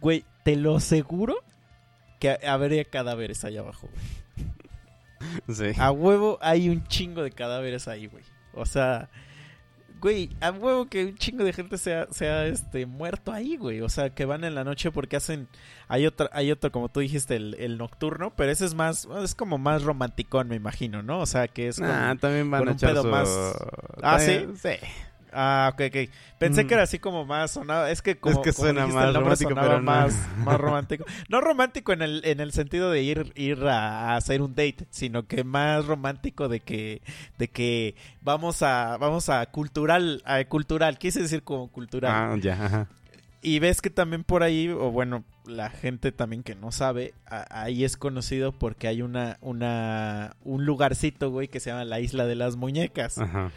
güey, te lo aseguro que habría cadáveres allá abajo, güey. Sí. A huevo hay un chingo de cadáveres ahí, güey. O sea, güey, a huevo que un chingo de gente sea, sea este, muerto ahí, güey. O sea, que van en la noche porque hacen. Hay otro, hay otro como tú dijiste, el, el nocturno, pero ese es más. Es como más romanticón, me imagino, ¿no? O sea, que es. como- Ah, también van con a un echar pedo su- más- Ah, También- Sí. Ah, ok, ok. Pensé Mm. que era así como más sonado. Es que como, Es que como suena dijiste, más romántico, pero no. más, más romántico. No romántico en el, en el sentido de ir, ir a, a hacer un date, sino que más romántico de que, de que vamos a, vamos a cultural, a cultural, quise decir como cultural. Ah, ya. ajá. Y ves que también por ahí, o bueno, la gente también que no sabe, a- ahí es conocido porque hay una, una, un lugarcito, güey, que se llama la Isla de las Muñecas. Ajá.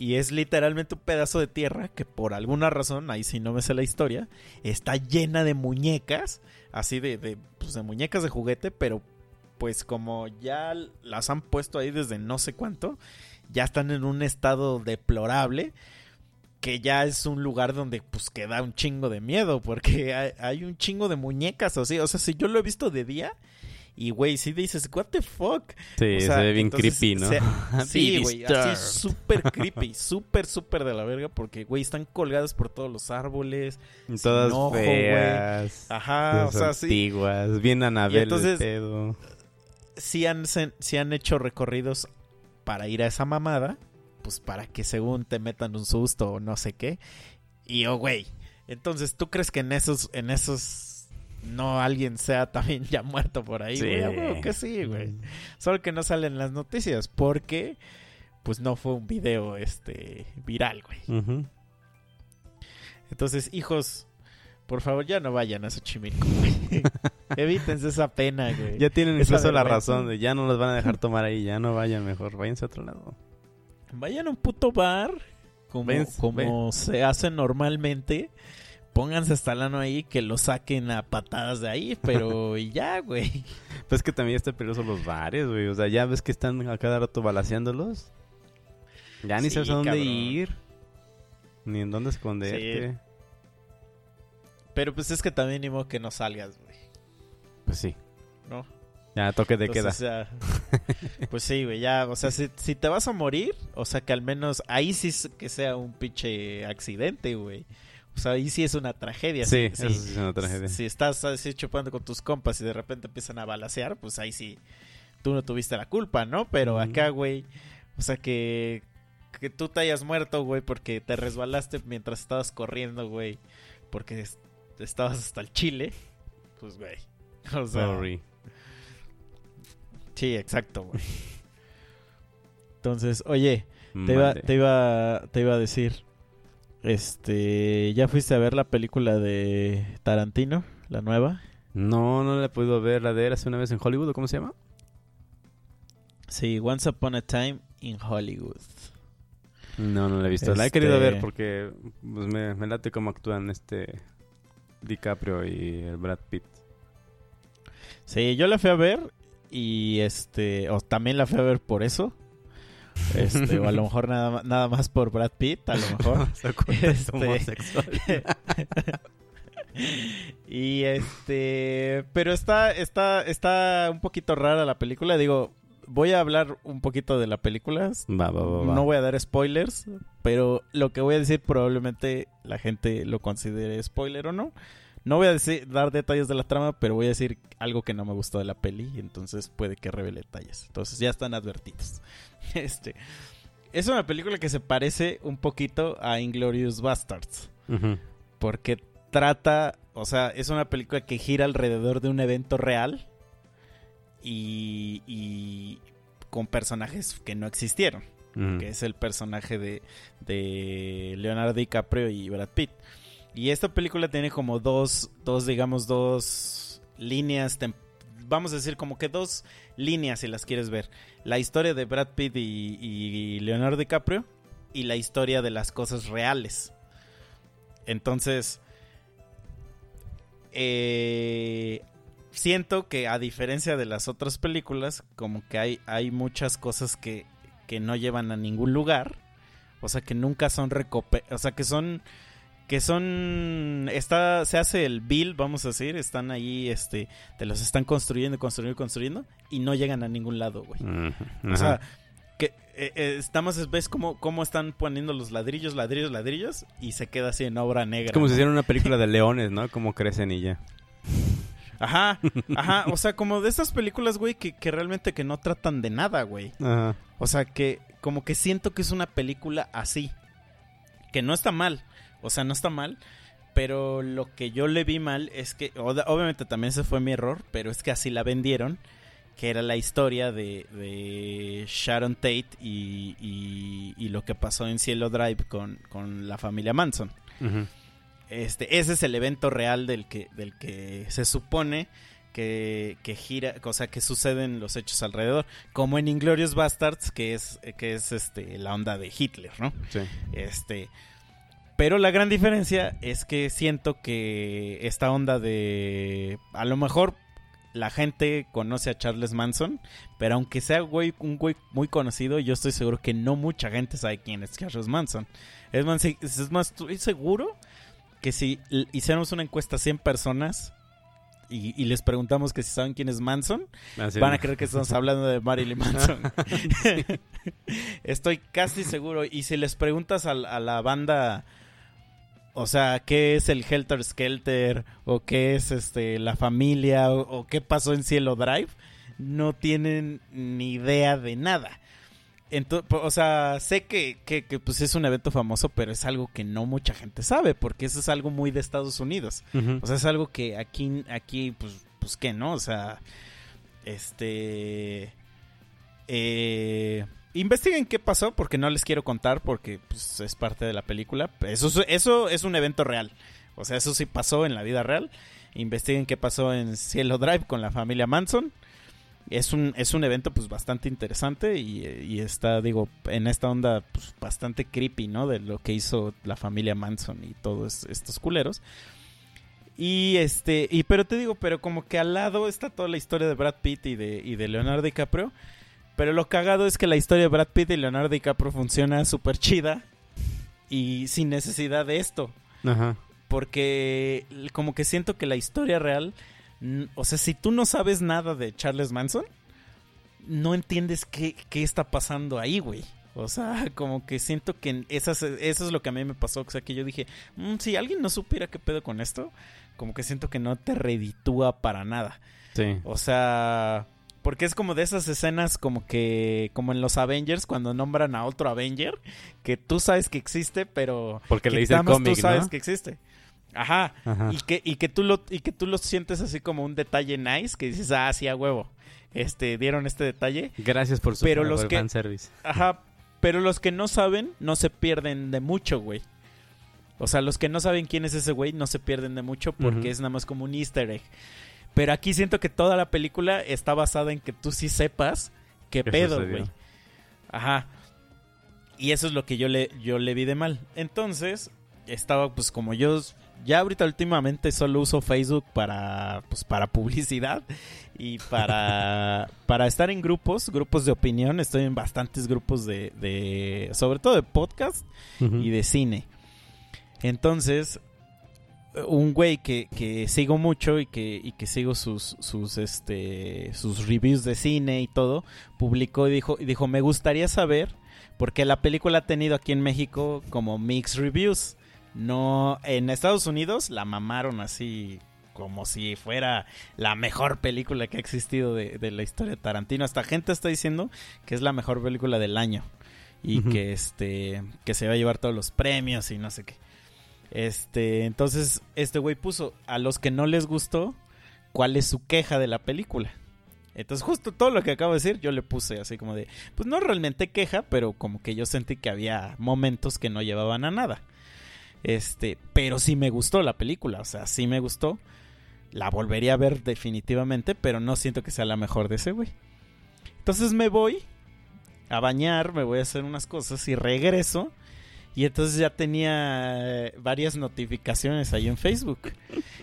Y es literalmente un pedazo de tierra que por alguna razón, ahí sí no me sé la historia, está llena de muñecas, así de, de, pues, de muñecas de juguete, pero pues como ya las han puesto ahí desde no sé cuánto, ya están en un estado deplorable, que ya es un lugar donde pues que da un chingo de miedo, porque hay, hay un chingo de muñecas así, o sea, si yo lo he visto de día... Y, güey, si dices, what the fuck? Sí, O sea, se ve bien entonces, creepy, ¿no? se- Sí, güey, así súper creepy, súper, súper de la verga, porque, güey, están colgadas por todos los árboles. Todas enojo, güey. feas. Ajá, o sea, sí, antiguas. Bien Anabel entonces- el pedo. sí han, se- sí han hecho recorridos para ir a esa mamada, pues para que según te metan un susto o no sé qué. Y, oh, güey, entonces, ¿tú crees que en esos, en esos, no alguien sea también ya muerto por ahí? Sí. güey? Que sí, güey. Solo que no salen las noticias, porque, pues no fue un video, este, viral, güey. Entonces, hijos, por favor, ya no vayan a Xochimilco, güey. Evítense esa pena, güey. Ya tienen Esa incluso la razón de ya no los van a dejar tomar ahí, ya no vayan mejor, váyanse a otro lado. Vayan a un puto bar, como, Ven, como se hace normalmente. Pónganse hasta el ano ahí, que lo saquen a patadas de ahí, pero y ya, güey. Pues que también está peligroso los bares, güey. O sea, ya ves que están a cada rato balaseándolos. Ya ni Sí, sabes a dónde cabrón. ir. Ni en dónde esconderte. Pero pues es que también ni modo que no salgas, güey. Pues sí. ¿No? Ya toque de Entonces, queda. pues sí, güey, ya, o sea, si, si te vas a morir, o sea, que al menos ahí sí que sea un pinche accidente, güey. O sea, ahí sí es una tragedia. Sí, sí, eso sí es una tragedia. Si estás así chupando con tus compas y de repente empiezan a balasear, pues ahí sí tú no tuviste la culpa, ¿no? Pero acá, güey, o sea que que tú te hayas muerto, güey, porque te resbalaste mientras estabas corriendo, güey, porque es- estabas hasta el chile, pues, güey. O sea, Sorry. sí, exacto, güey. Entonces, oye, te iba, te iba, te iba a decir, este, ¿ya fuiste a ver la película de Tarantino, la nueva? No, no la he podido ver. La de Érase una vez en Hollywood, ¿o ¿cómo se llama? Sí, Once Upon a Time in Hollywood. No, no la he visto. La he Este- querido ver porque pues, me, me late cómo actúan este DiCaprio y el Brad Pitt. Sí, yo la fui a ver y este, o también la fui a ver por eso. Este, o a lo mejor nada, nada más por Brad Pitt, a lo mejor. Este- homosexual. y este, pero está, está, está un poquito rara la película. Digo, voy a hablar un poquito de la película. Va, va, va. No voy a dar spoilers, pero lo que voy a decir probablemente la gente lo considere spoiler o no. No voy a decir, dar detalles de la trama, pero voy a decir algo que no me gustó de la peli, entonces puede que revele detalles. Entonces ya están advertidos. Este es una película que se parece un poquito a Inglorious Bastards, porque trata, o sea, es una película que gira alrededor de un evento real y, y con personajes que no existieron que es el personaje de, de Leonardo DiCaprio y Brad Pitt. Y esta película tiene como dos, dos digamos, dos líneas, vamos a decir como que dos líneas si las quieres ver. La historia de Brad Pitt y, y Leonardo DiCaprio y la historia de las cosas reales. Entonces, eh, siento que a diferencia de las otras películas, como que hay, hay muchas cosas que, que no llevan a ningún lugar. O sea, que nunca son recope... O sea, que son... que son está se hace el bill vamos a decir están ahí este te los están construyendo construyendo construyendo y no llegan a ningún lado güey Ujú, o sea que eh, eh, estamos ves cómo, cómo están poniendo los ladrillos ladrillos ladrillos y se queda así en obra negra Es como si hiciera una película de leones, ¿no? Como crecen y ya. ajá ajá o sea como de esas películas güey que, que realmente que no tratan de nada güey Ajá. O sea, que como que siento que es una película así. Que no está mal. O sea, no está mal. Pero lo que yo le vi mal es que, obviamente también ese fue mi error, pero es que así la vendieron. Que era la historia de, de Sharon Tate y, y- y lo que pasó en Cielo Drive con, con la familia Manson. Este, ese es el evento real del que, del que se supone que, que gira, o sea, que suceden los hechos alrededor. Como en Inglorious Bastards, que es, que es este, la onda de Hitler, ¿no? Sí. Este. Pero la gran diferencia es que siento que esta onda de. A lo mejor la gente conoce a Charles Manson, pero aunque sea güey, un güey muy conocido, yo estoy seguro que no mucha gente sabe quién es Charles Manson. Es más, es más estoy seguro que si hiciéramos una encuesta a 100 personas y, y les preguntamos que si saben quién es Manson, Así van a creer que estamos hablando de Marilyn Manson. Estoy casi seguro. Y si les preguntas a, a la banda, o sea, ¿qué es el Helter Skelter? ¿O qué es este la familia? ¿O, o qué pasó en Cielo Drive? No tienen ni idea de nada. Entonces, o sea, sé que, que, que, pues es un evento famoso, pero es algo que no mucha gente sabe, porque eso es algo muy de Estados Unidos. O sea, es algo que aquí, aquí, pues, pues que no, o sea, este, eh, investiguen qué pasó, porque no les quiero contar, porque pues, es parte de la película. Eso, es- eso es un evento real, o sea, eso sí pasó en la vida real. Investiguen qué pasó en Cielo Drive con la familia Manson. Es un, es un evento pues bastante interesante y, y está, digo, en esta onda pues, bastante creepy, ¿no? De lo que hizo la familia Manson y todos estos culeros. Y este, y pero te digo, pero como que al lado está toda la historia de Brad Pitt y de, y de Leonardo DiCaprio. Pero lo cagado es que la historia de Brad Pitt y Leonardo DiCaprio funciona súper chida y sin necesidad de esto. Ajá. Porque como que siento que la historia real, o sea, si tú no sabes nada de Charles Manson, no entiendes qué, qué está pasando ahí, güey. O sea, como que siento que esas, eso es lo que a mí me pasó. O sea, que yo dije, "Mm, si alguien no supiera qué pedo con esto, como que siento que no te reditúa para nada. Sí. O sea, porque es como de esas escenas como que, como en los Avengers, cuando nombran a otro Avenger, que tú sabes que existe, pero Porque que leíste el cómic, tú sabes ¿no? que existe. Ajá. Ajá. Y que, y que tú lo, y que tú lo sientes así como un detalle nice, que dices, ah, sí, a huevo. Este, dieron este detalle. Gracias por su Pero los que- fanservice. Ajá. Pero los que no saben, no se pierden de mucho, güey. O sea, los que no saben quién es ese güey, no se pierden de mucho porque es nada más como un easter egg. Pero aquí siento que toda la película está basada en que tú sí sepas qué ¿Qué pedo, güey. Ajá. Y eso es lo que yo le, yo le vi de mal. Entonces, estaba pues como yo ya ahorita últimamente solo uso Facebook para pues para publicidad y para para estar en grupos, grupos de opinión, estoy en bastantes grupos de, de sobre todo de podcast y de cine. Entonces, un güey que, que sigo mucho y que, y que sigo sus, sus, este, sus reviews de cine y todo, publicó y dijo, y dijo, me gustaría saber, porque la película ha tenido aquí en México como mixed reviews. No, en Estados Unidos la mamaron así como si fuera la mejor película que ha existido de, de la historia de Tarantino. Hasta gente está diciendo que es la mejor película del año y que este que se va a llevar todos los premios y no sé qué. Este, entonces este güey puso a los que no les gustó cuál es su queja de la película. Entonces justo todo lo que acabo de decir yo le puse así como de, pues no realmente queja, pero como que yo sentí que había momentos que no llevaban a nada. Este, pero sí me gustó la película, o sea, sí me gustó. La volvería a ver definitivamente, pero no siento que sea la mejor de ese güey. Entonces me voy a bañar, me voy a hacer unas cosas y regreso. Y entonces ya tenía eh, varias notificaciones ahí en Facebook.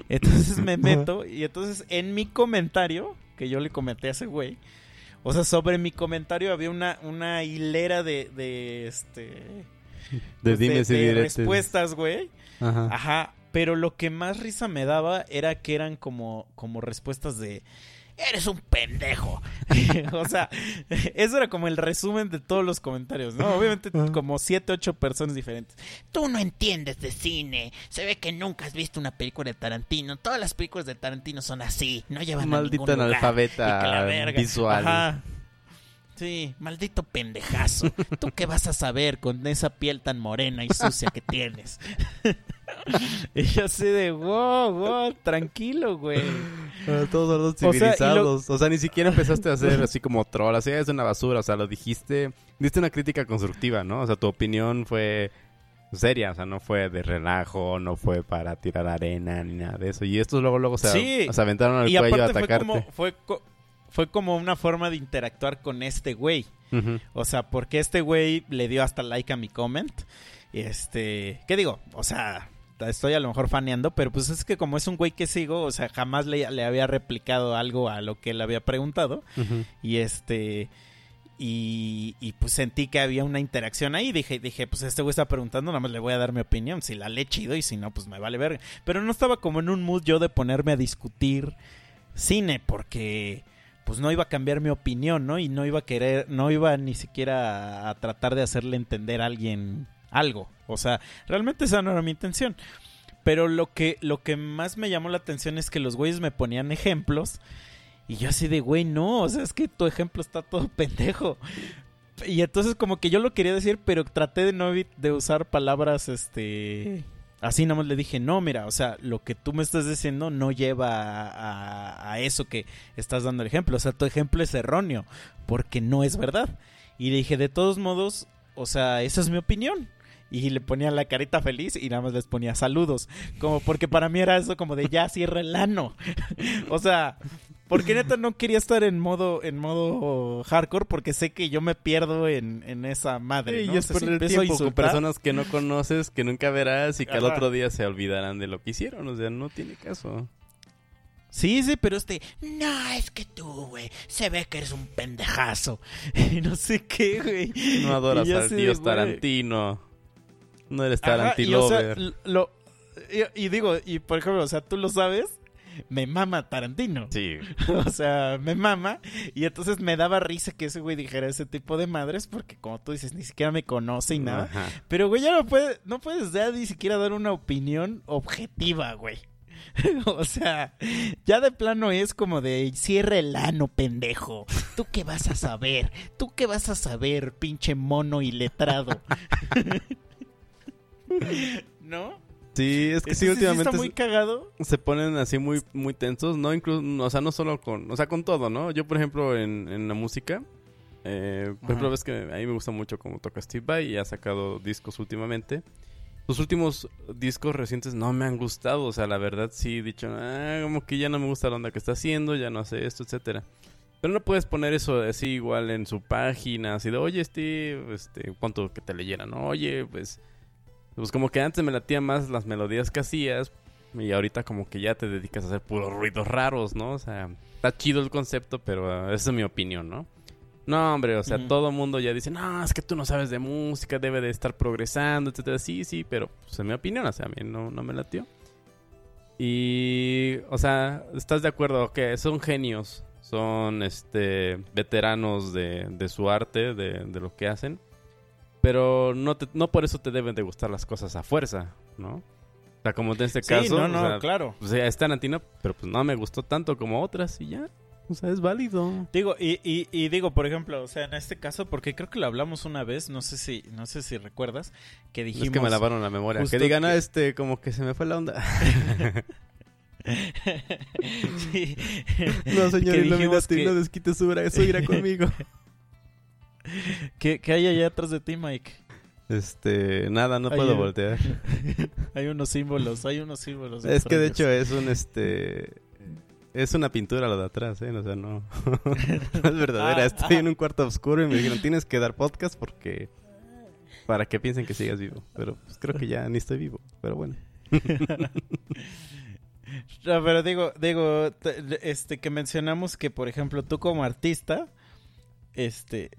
Entonces me meto y entonces en mi comentario, que yo le comenté a ese güey, o sea, sobre mi comentario había una, una hilera de, de este De pues, dimes y de respuestas, güey. Ajá. Ajá, pero lo que más risa me daba era que eran como, como respuestas de eres un pendejo. o sea, eso era como el resumen de todos los comentarios, ¿no? Obviamente como siete, ocho personas diferentes. Tú no entiendes de cine. Se ve que nunca has visto una película de Tarantino. Todas las películas de Tarantino son así. No llevan Maldito a ningún lugar. analfabeta la verga. visual. Ajá. Sí, maldito pendejazo. ¿Tú qué vas a saber con esa piel tan morena y sucia que tienes? y yo así de, wow, wow, tranquilo, güey. Todos los O sea, lo- civilizados. O sea, ni siquiera empezaste a hacer así como troll. Así es una basura. O sea, lo dijiste. Diste una crítica constructiva, ¿no? O sea, tu opinión fue seria. O sea, no fue de relajo. No fue para tirar arena ni nada de eso. Y estos luego, luego se, Sí. se aventaron al Y cuello a aparte fue atacarte. como, fue, co- fue como una forma de interactuar con este güey. Ujú. O sea, porque este güey le dio hasta like a mi comment. Este, ¿qué digo? O sea, estoy a lo mejor faneando, pero pues es que como es un güey que sigo, o sea, jamás le, le había replicado algo a lo que él había preguntado. Y este. Y, y, pues sentí que había una interacción ahí. Dije, dije, pues este güey está preguntando, nada más le voy a dar mi opinión. Si la lee chido y si no, pues me vale ver. Pero no estaba como en un mood yo de ponerme a discutir cine, porque pues no iba a cambiar mi opinión, ¿no? Y no iba a querer, no iba ni siquiera a, a tratar de hacerle entender a alguien algo. O sea, realmente esa no era mi intención. Pero lo que, lo que más me llamó la atención es que los güeyes me ponían ejemplos. Y yo así de, güey, no, o sea, es que tu ejemplo está todo pendejo. Y entonces como que yo lo quería decir, pero traté de no de usar palabras, este... Así nada más le dije, no, mira, o sea, lo que tú me estás diciendo no lleva a, a- a eso que estás dando el ejemplo. O sea, tu ejemplo es erróneo, porque no es verdad. Y le dije, de todos modos, o sea, esa es mi opinión. Y le ponía la carita feliz y nada más les ponía saludos. Como porque para mí era eso como de ya cierra el ano. o sea, porque neta no quería estar en modo, en modo hardcore porque sé que yo me pierdo en, en esa madre. Sí, ¿no? y O es sea, si perder empiezo a tiempo con personas que no conoces, que nunca verás y que al otro día se olvidarán de lo que hicieron. O sea, no tiene caso. Sí, sí, pero este, no, es que tú, güey, se ve que eres un pendejazo. Y no sé qué, güey. No adoras al dios. Tarantino. No eres Ajá, y, o sea, Tarantilover. lo, y, y digo, y por ejemplo, o sea, tú lo sabes, me mama Tarantino. Sí. O sea, me mama. Y entonces me daba risa que ese güey dijera ese tipo de madres, porque como tú dices, ni siquiera me conoce y nada. Ajá. Pero, güey, ya no, puede, no puedes ya ni siquiera dar una opinión objetiva, güey. o sea, ya de plano es como de cierra el ano, pendejo. ¿Tú qué vas a saber? ¿Tú qué vas a saber, pinche mono y letrado? ¿No? Sí, es que sí, últimamente está muy cagado. se ponen así muy muy tensos, no incluso, o sea, no solo con, o sea, con todo, ¿no? Yo, por ejemplo, en, en la música, eh, por ejemplo, ves que a mí me gusta mucho cómo toca Steve Vai y ha sacado discos últimamente. Los últimos discos recientes no me han gustado, o sea, la verdad sí he dicho, ah, como que ya no me gusta la onda que está haciendo, ya no hace esto, etcétera. Pero no puedes poner eso así igual en su página, así de, oye, Steve, este, cuánto que te leyeran, ¿no? Oye, pues, pues como que antes me latía más las melodías que hacías, y ahorita como que ya te dedicas a hacer puros ruidos raros, ¿no? O sea, está chido el concepto, pero ah, esa es mi opinión, ¿no? No, hombre, o sea, Ujú. todo el mundo ya dice, no, es que tú no sabes de música, debe de estar progresando, etcétera. Sí, sí, pero pues, es mi opinión, o sea, a mí no, no me latió. Y, o sea, ¿estás de acuerdo? Que son genios, son este veteranos de, de su arte, de, de lo que hacen. Pero no, te- no por eso te deben de gustar las cosas a fuerza, ¿no? O sea, como en este Sí, caso, no, o no, sea, claro. pues, es Tarantino, pero pues no me gustó tanto como otras y ya. O sea, es válido. Digo, y, y, y digo, por ejemplo, o sea, en este caso, porque creo que lo hablamos una vez, no sé si, no sé si recuerdas, que dijimos. es que me lavaron la memoria. Que digan, ah, este, como que se me fue la onda. Sí. no, señor Illuminati, no desquite su su ira conmigo. ¿Qué, qué hay allá atrás de ti, Mike? Este, nada, no puedo voltear. Hay unos símbolos, hay unos símbolos. Es que de hecho es un, este... Es una pintura lo de atrás, ¿eh? O sea, no, no es verdadera. Ah, Estoy ah. en un cuarto oscuro y me dijeron, tienes que dar podcast porque... Para que piensen que sigas vivo. Pero pues, creo que ya ni estoy vivo. Pero bueno. No, pero digo, digo, te- este, que mencionamos que, por ejemplo, tú como artista, este,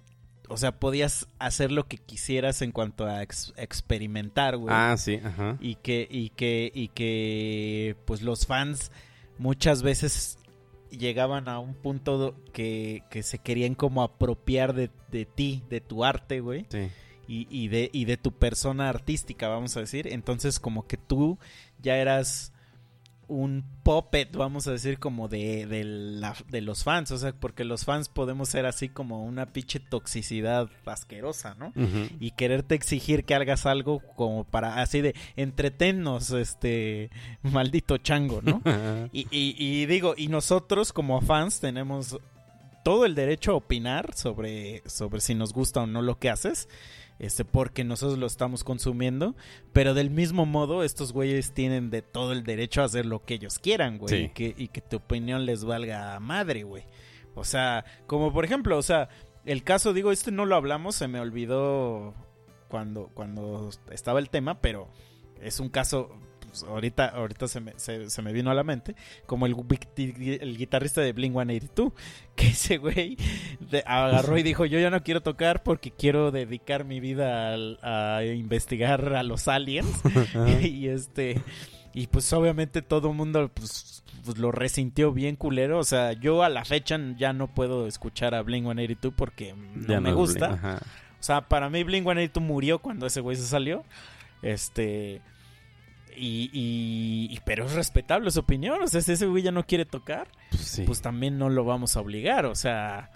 o sea, podías hacer lo que quisieras en cuanto a ex- experimentar, güey. Ah, sí, ajá. Y que, y que, y que, pues los fans muchas veces llegaban a un punto que, que se querían como apropiar de, de ti, de tu arte, güey Sí. y, y de, y de tu persona artística, vamos a decir. Entonces, como que tú ya eras un puppet, vamos a decir, como de, de, la- de los fans. O sea, porque los fans podemos ser así como una pinche toxicidad asquerosa, ¿no? Y quererte exigir que hagas algo como para así de entretennos, este maldito chango, ¿no? Y, y- y digo, y nosotros como fans tenemos todo el derecho a opinar sobre, sobre si nos gusta o no lo que haces, este, porque nosotros lo estamos consumiendo, pero del mismo modo estos güeyes tienen de todo el derecho a hacer lo que ellos quieran, güey, Sí. y, que, y que tu opinión les valga madre, güey. O sea, como por ejemplo, o sea, el caso, digo, este no lo hablamos, se me olvidó cuando, cuando estaba el tema, pero es un caso, pues, ahorita, ahorita se me, se, se me vino a la mente, como el, el guitarrista de Blink 182, que ese güey de- agarró y dijo, yo ya no quiero tocar porque quiero dedicar mi vida a, investigar a los aliens. y este y pues obviamente todo el mundo pues, pues, lo resintió bien culero. O sea, yo a la fecha ya no puedo escuchar a Blink 182 porque no Ya me no, gusta. O sea, para mí Blink 182 murió cuando ese güey se salió. Este. Y, y- y- Pero es respetable su opinión. O sea, si ese güey ya no quiere tocar, Pues sí. pues también no lo vamos a obligar. O sea.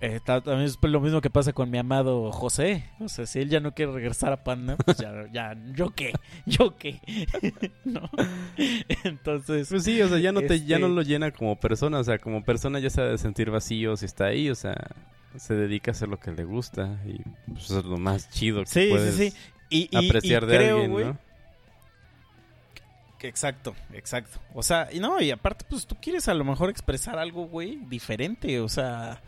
eh, ta- también es lo mismo que pasa con mi amado José. O sea, si él ya no quiere regresar a Panda, pues ya, ya ¿yo qué? ¿Yo qué? ¿No? Entonces. Pues sí, o sea, ya no te, ya Este- no lo llena como persona, o sea, como persona ya se ha de sentir vacío si está ahí, o sea, se dedica a hacer lo que le gusta y pues, eso es lo más chido que Sí, sí, puedes sí. Y, y- apreciar y de creo, alguien, ¿no? Exacto, exacto. O sea, y no, y aparte, pues tú quieres a lo mejor expresar algo, güey, diferente. O sea,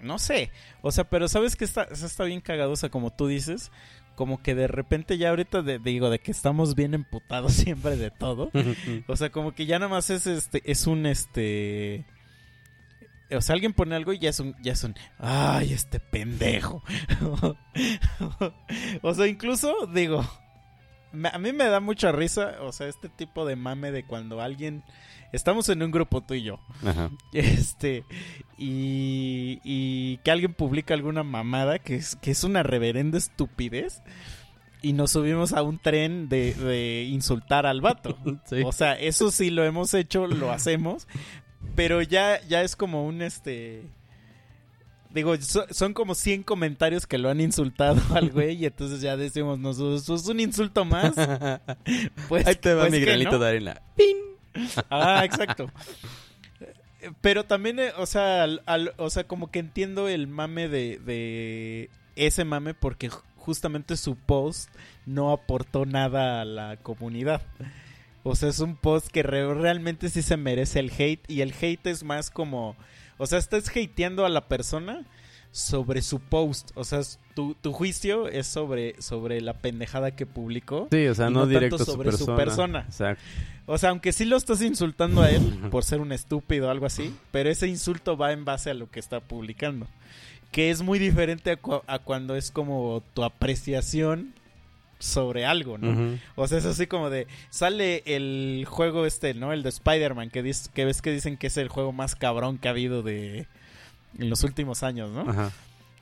no sé. O sea, pero sabes que está, está bien cagadosa, como tú dices. Como que de repente ya ahorita de- digo de que estamos bien emputados siempre de todo. O sea, como que ya nada más es este, es un este. O sea, alguien pone algo y ya es un, ya es un, ay, este pendejo. o sea, incluso digo, a mí me da mucha risa, o sea, este tipo de mame de cuando alguien, estamos en un grupo tú y yo, Ajá. este, y, y que alguien publica alguna mamada que es, que es una reverenda estupidez. Y nos subimos a un tren de, de insultar al vato. Sí. O sea, eso sí lo hemos hecho, lo hacemos, pero ya, ya es como un este. Digo, so- son como 100 comentarios que lo han insultado al güey y entonces ya decimos nosotros, "¿Eso es un insulto más? Pues, Ahí te va pues mi granito no. de arena. Ah, exacto. Pero también, eh, o sea, al- al- o sea, como que entiendo el mame de, de ese mame porque ju- justamente su post no aportó nada a la comunidad. O sea, es un post que re- realmente sí se merece el hate y el hate es más como, o sea, estás hateando a la persona sobre su post, o sea, tu, tu juicio es sobre, sobre la pendejada que publicó. Sí, o sea, no, no directo sobre su persona. persona. Exacto. O sea, aunque sí lo estás insultando a él por ser un estúpido o algo así, pero ese insulto va en base a lo que está publicando. Que es muy diferente a, cu- a cuando es como tu apreciación sobre algo, ¿no? O sea, es así como de. Sale el juego este, ¿no? El de Spider-Man, que, que ves que dicen que es el juego más cabrón que ha habido de. En los últimos años, ¿no? Ajá.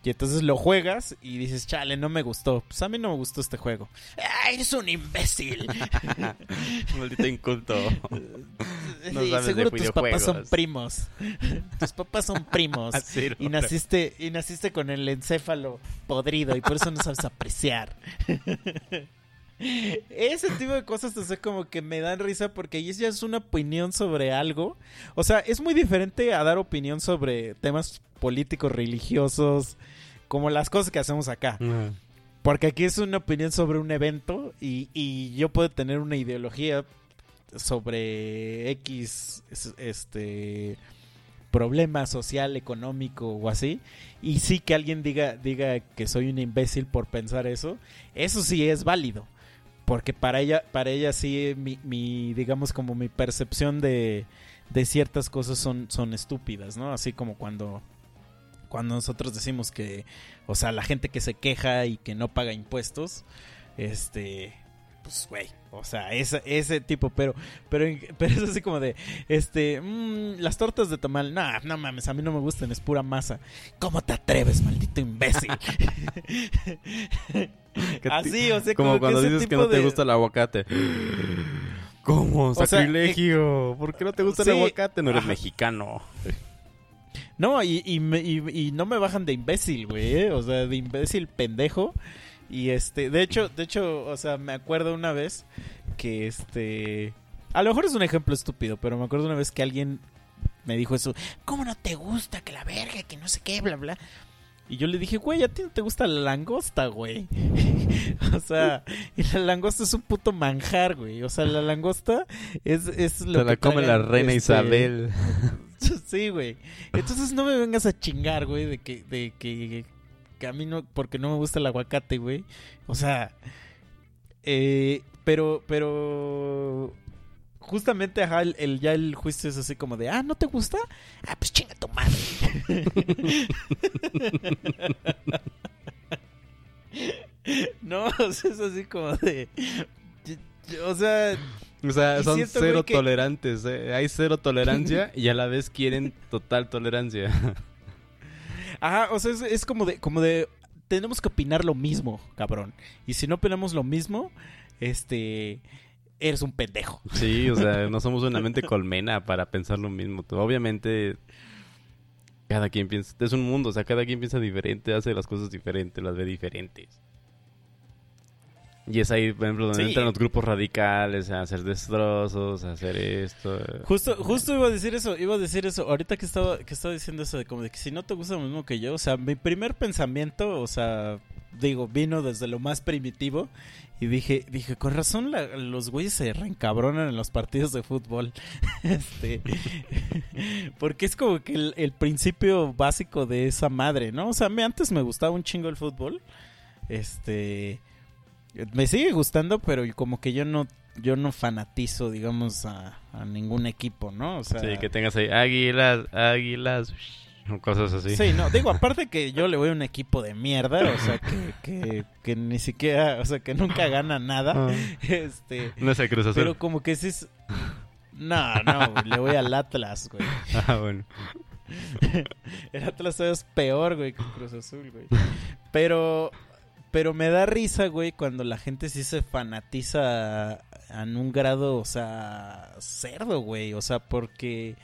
Y entonces lo juegas y dices, chale, no me gustó. Pues a mí no me gustó este juego. ¡Ah, eres un imbécil! Maldito inculto. No Sí, sabes de seguro tus papás son primos. tus papás son primos. Así, Y naciste, y naciste con el encéfalo podrido y por eso no sabes apreciar. Ese tipo de cosas, o sea, como que me dan risa porque ahí ya es una opinión sobre algo. O sea, es muy diferente a dar opinión sobre temas políticos, religiosos, como las cosas que hacemos acá. Porque aquí es una opinión sobre un evento y, y yo puedo tener una ideología sobre X es- este problema social, económico o así. Y sí que alguien diga, diga que soy un imbécil por pensar eso, eso sí es válido. Porque para ella, para ella sí, mi, mi, digamos como mi percepción de, de ciertas cosas son, son estúpidas, ¿no? Así como cuando cuando nosotros decimos que, o sea, la gente que se queja y que no paga impuestos, este, pues, güey, o sea, ese, ese tipo, pero, pero, pero es así como de, este, mm, las tortas de tamal, no, no mames, a mí no me gustan, es pura masa. ¿Cómo te atreves, maldito imbécil? así, o sea, como, como, cuando que dices que no te gusta el aguacate. ¿Cómo? sea, Sacrilegio. ¿Por qué no te gusta sí, el aguacate? No eres mexicano. No, y, y, me- y- y no me bajan de imbécil, güey, ¿eh? o sea, de imbécil pendejo. Y este, de hecho, de hecho, o sea, me acuerdo una vez que este, a lo mejor es un ejemplo estúpido, pero me acuerdo una vez que alguien me dijo eso, ¿cómo no te gusta que la verga, que no sé qué, bla, bla? Y yo le dije, güey, ¿a ti no te gusta la langosta, güey? o sea, y la langosta es un puto manjar, güey. O sea, la langosta es, es lo la que come la reina este, Isabel. Sí, güey. Entonces no me vengas a chingar, güey, de que, de que, a mí no, porque no me gusta el aguacate, güey. O sea, eh, pero, pero, justamente, ajá, el, el- ya el juicio es así como de, ah, ¿no te gusta? Ah, pues chinga tu madre. no, o sea, es así como de, o sea, O sea, Y son siento, cero güey, tolerantes. eh. Hay cero tolerancia y a la vez quieren total tolerancia. Ajá, o sea, es, es como de, como de, tenemos que opinar lo mismo, cabrón. Y si no opinamos lo mismo, este, eres un pendejo. Sí, o sea, no somos una mente colmena para pensar lo mismo. Obviamente, cada quien piensa, es un mundo, o sea, cada quien piensa diferente, hace las cosas diferentes, las ve diferentes. Y es ahí, por ejemplo, donde Sí. entran los grupos radicales a hacer destrozos, a hacer esto. Justo, justo iba a decir eso, iba a decir eso. Ahorita que estaba, que estaba diciendo eso de como de que si no te gusta lo mismo que yo, o sea, mi primer pensamiento, o sea, digo, vino desde lo más primitivo y dije, dije, con razón la- los güeyes se reencabronan en los partidos de fútbol. este, porque es como que el, el principio básico de esa madre, ¿no? O sea, mí antes me gustaba un chingo el fútbol. Este, me sigue gustando, pero como que yo no yo no fanatizo, digamos, a, a ningún equipo, ¿no? O sea, Sí, que tengas ahí águilas, águilas, o cosas así. Sí, no, digo, aparte que yo le voy a un equipo de mierda, o sea, que, que, que ni siquiera, o sea, que nunca gana nada, Ah. este, No es el Cruz Azul. pero como que sí es... No, no, güey, le voy al Atlas, güey. Ah, bueno. El Atlas es peor, güey, que el Cruz Azul, güey. Pero, pero me da risa, güey, cuando la gente sí se fanatiza a, a un grado, o sea, cerdo, güey. O sea, porque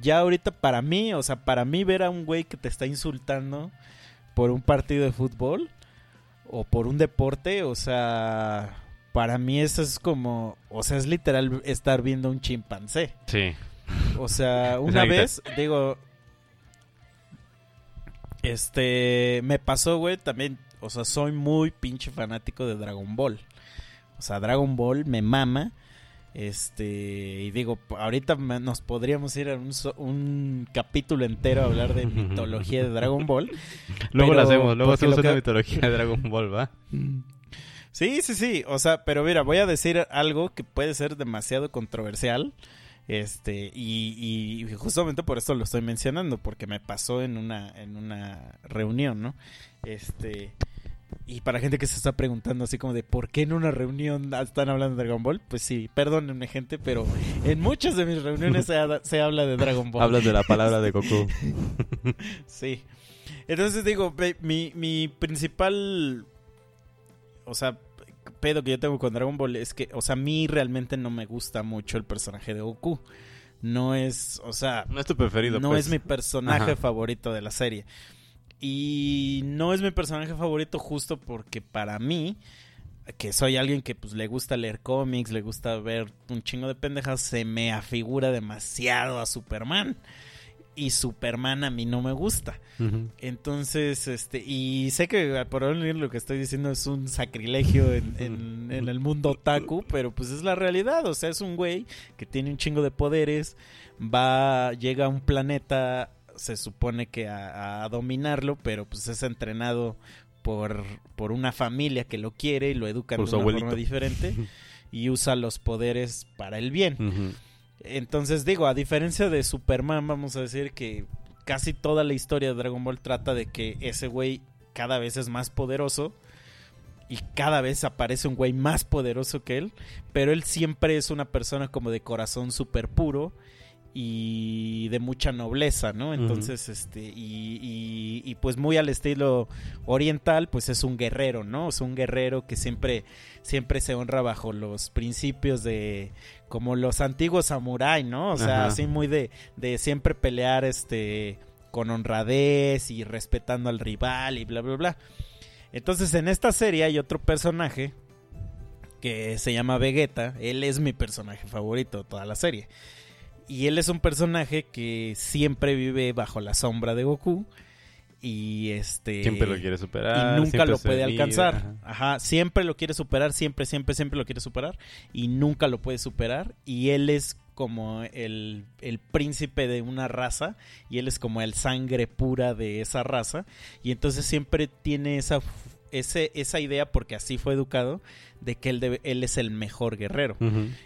ya ahorita para mí, o sea, para mí ver a un güey que te está insultando por un partido de fútbol o por un deporte, o sea, para mí eso es como, o sea, es literal estar viendo un chimpancé. Sí. O sea, una vez, digo, este, me pasó, güey, también, o sea, soy muy pinche fanático de Dragon Ball. O sea, Dragon Ball me mama. Este, y digo, ahorita nos podríamos ir a un, capítulo entero a hablar de mitología de Dragon Ball. Luego Pero, lo hacemos, luego hacemos una que- mitología de Dragon Ball, ¿va? Sí, sí, sí. O sea, pero mira, voy a decir algo que puede ser demasiado controversial. Este, y, y justamente por esto lo estoy mencionando, porque me pasó en una, en una reunión, ¿no? Este, y para gente que se está preguntando así como de ¿por qué en una reunión están hablando de Dragon Ball? Pues sí, perdónenme gente, pero en muchas de mis reuniones se, ha- se habla de Dragon Ball. Hablas de la palabra de Goku. Sí. Entonces digo, mi, mi principal, o sea, pedo que yo tengo con Dragon Ball es que, o sea, a mí realmente no me gusta mucho el personaje de Goku. No es, o sea, No es tu preferido, no pues. es mi personaje Ajá. favorito de la serie. Y no es mi personaje favorito justo porque para mí, que soy alguien que pues le gusta leer cómics, le gusta ver un chingo de pendejas, se me afigura demasiado a Superman. Y Superman a mí no me gusta. Entonces, este, y sé que por venir lo que estoy diciendo es un sacrilegio en, en- en el mundo otaku, pero pues es la realidad. O sea, es un güey que tiene un chingo de poderes, va, llega a un planeta, se supone que a, a dominarlo, pero pues es entrenado por, por una familia que lo quiere y lo educan Por de una abuelito. forma diferente y usa los poderes para el bien. Entonces digo, a diferencia de Superman, vamos a decir que, casi toda la historia de Dragon Ball trata de que ese güey cada vez es más poderoso y cada vez aparece un güey más poderoso que él, pero él siempre es una persona como de corazón súper puro y de mucha nobleza, ¿no? Entonces, este, y, y, y, pues muy al estilo oriental, pues es un guerrero, ¿no? Es un guerrero que siempre, siempre se honra bajo los principios de, como los antiguos samurái, ¿no? O sea, Ajá. así muy de, de siempre pelear, este, con honradez y respetando al rival y bla, bla, bla. Entonces, en esta serie hay otro personaje que se llama Vegeta. Él es mi personaje favorito de toda la serie. Y él es un personaje que siempre vive bajo la sombra de Goku. Y este. Siempre lo quiere superar. y nunca lo puede alcanzar. ajá. Ajá. Siempre lo quiere superar. Siempre, siempre, siempre lo quiere superar. Y nunca lo puede superar. Y él es como el, el príncipe de una raza. Y él es como el sangre pura de esa raza. Y entonces siempre tiene esa, ese, esa idea, porque así fue educado, de que él, debe- él es el mejor guerrero.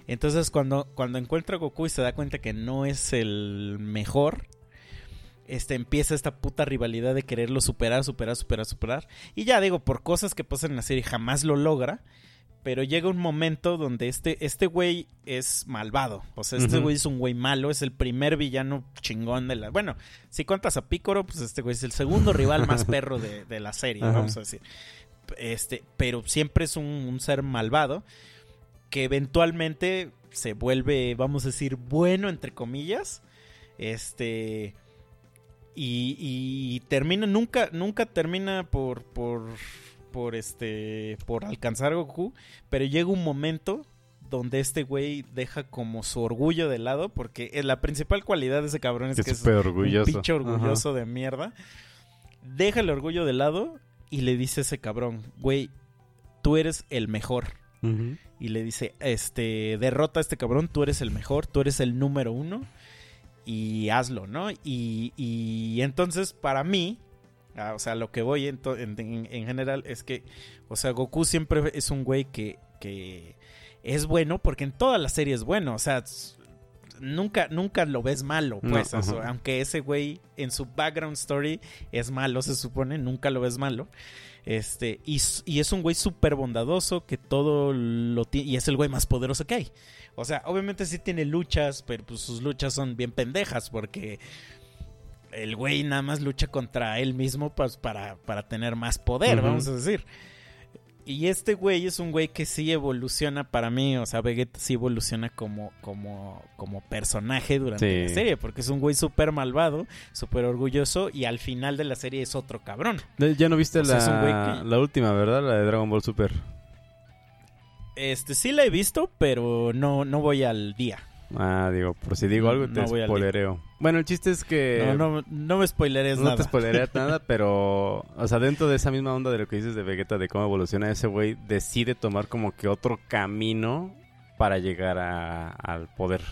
Entonces cuando, cuando encuentra a Goku y se da cuenta que no es el mejor, este, empieza esta puta rivalidad de quererlo superar, superar, superar, superar. Y ya digo, por cosas que pasan en la serie jamás lo logra. Pero llega un momento donde este, este güey es malvado. O sea, este güey es un güey malo. Es el primer villano chingón de la... Bueno, si cuentas a Pícoro, pues este güey es el segundo rival más perro de, de la serie, vamos a decir. Este, pero siempre es un, un ser malvado que eventualmente se vuelve, vamos a decir, bueno, entre comillas. Este. Y, y termina, nunca, nunca termina por, por, por este, por alcanzar a Goku, pero llega un momento donde este güey deja como su orgullo de lado, porque la principal cualidad de ese cabrón es Que que es orgulloso. un pinche orgulloso de mierda. Deja el orgullo de lado y le dice a ese cabrón, güey, tú eres el mejor. Y le dice, este, derrota a este cabrón, tú eres el mejor, tú eres el número uno y hazlo, ¿no? Y, y entonces para mí, ah, o sea, lo que voy en, general es que, o sea, Goku siempre es un güey que, que es bueno porque en toda la serie es bueno, o sea, nunca, nunca lo ves malo, No, pues, eso, aunque ese güey en su background story es malo, se supone, nunca lo ves malo. Este, y, y es un güey súper bondadoso que todo lo tiene. Y es el güey más poderoso que hay. O sea, obviamente sí tiene luchas, pero pues sus luchas son bien pendejas porque el güey nada más lucha contra él mismo pues, para, para tener más poder, vamos a decir. Y este güey es un güey que sí evoluciona para mí, o sea, Vegeta sí evoluciona como, como, como personaje durante Sí. la serie, porque es un güey súper malvado, súper orgulloso, y al final de la serie es otro cabrón. Ya no viste O sea, la, que- la última, ¿verdad? La de Dragon Ball Super. Este sí la he visto, pero no, no voy al día. Ah, digo, por si digo algo te No spoilereo. Bueno, el chiste es que... No, no, no me spoileres no nada. te spoileré nada, pero... O sea, dentro de esa misma onda de lo que dices de Vegeta, de cómo evoluciona ese güey, decide tomar como que otro camino para llegar a- al poder.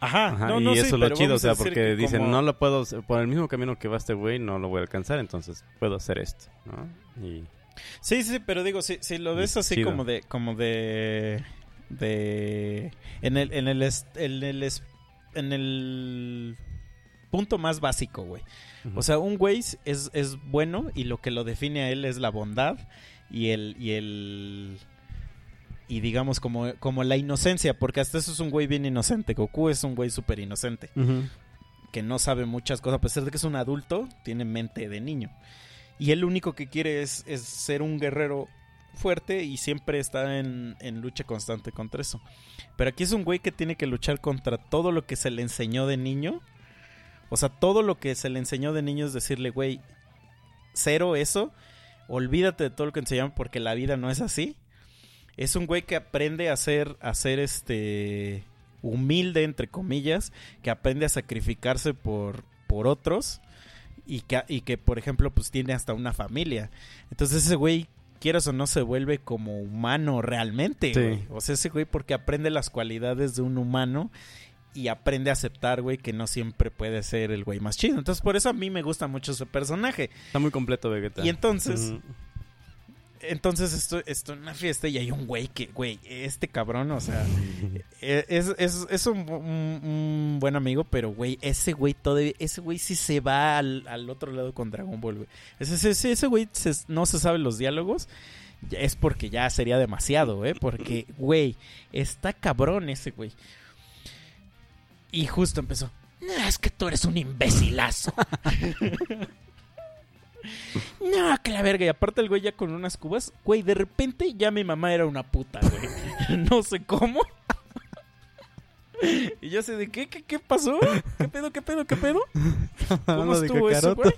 Ajá, Ajá, no, y no, eso es lo chido, o sea, porque que dicen, como- no lo puedo, por el mismo camino que va este güey, no lo voy a alcanzar, entonces puedo hacer esto, ¿no? Y... Sí, sí, pero digo, si, si lo ves así chido. como de, como de, de, en el, en el, en el, en el punto más básico, güey. O sea, un güey es, es bueno y lo que lo define a él es la bondad y el, y el, y digamos como, como la inocencia, porque hasta eso es un güey bien inocente. Goku es un güey súper inocente, que no sabe muchas cosas, a pesar de que es un adulto, tiene mente de niño. Y él lo único que quiere es, es ser un guerrero fuerte y siempre está en, en lucha constante contra eso. Pero aquí es un güey que tiene que luchar contra todo lo que se le enseñó de niño. O sea, todo lo que se le enseñó de niño es decirle, güey, cero eso, olvídate de todo lo que enseñaron porque la vida no es así. Es un güey que aprende a ser, a ser este humilde, entre comillas, que aprende a sacrificarse por, por otros y que, y que, por ejemplo, pues tiene hasta una familia. Entonces ese güey, quieras o no, se vuelve como humano realmente, Sí. güey. O sea, ese güey porque aprende las cualidades de un humano y aprende a aceptar, güey, que no siempre puede ser el güey más chido. Entonces por eso a mí me gusta mucho ese personaje. Está muy completo Vegeta. Y entonces. Entonces estoy, estoy en una fiesta y hay un güey que, güey, este cabrón, o sea, e, es, es, es un, un- un buen amigo, pero güey, ese güey todavía, ese güey sí se va al, al otro lado con Dragon Ball, güey. Ese, ese, ese- güey se- no se sabe los diálogos, es porque ya sería demasiado, ¿eh? Porque, güey, está cabrón ese güey. Y justo empezó. Es que tú eres un imbécilazo. No, que la verga. Y aparte el güey ya con unas cubas, güey, de repente ya mi mamá era una puta, güey. No sé cómo. Y yo sé de qué, qué, qué pasó, qué pedo, qué pedo, qué pedo. ¿Cómo estuvo eso, güey?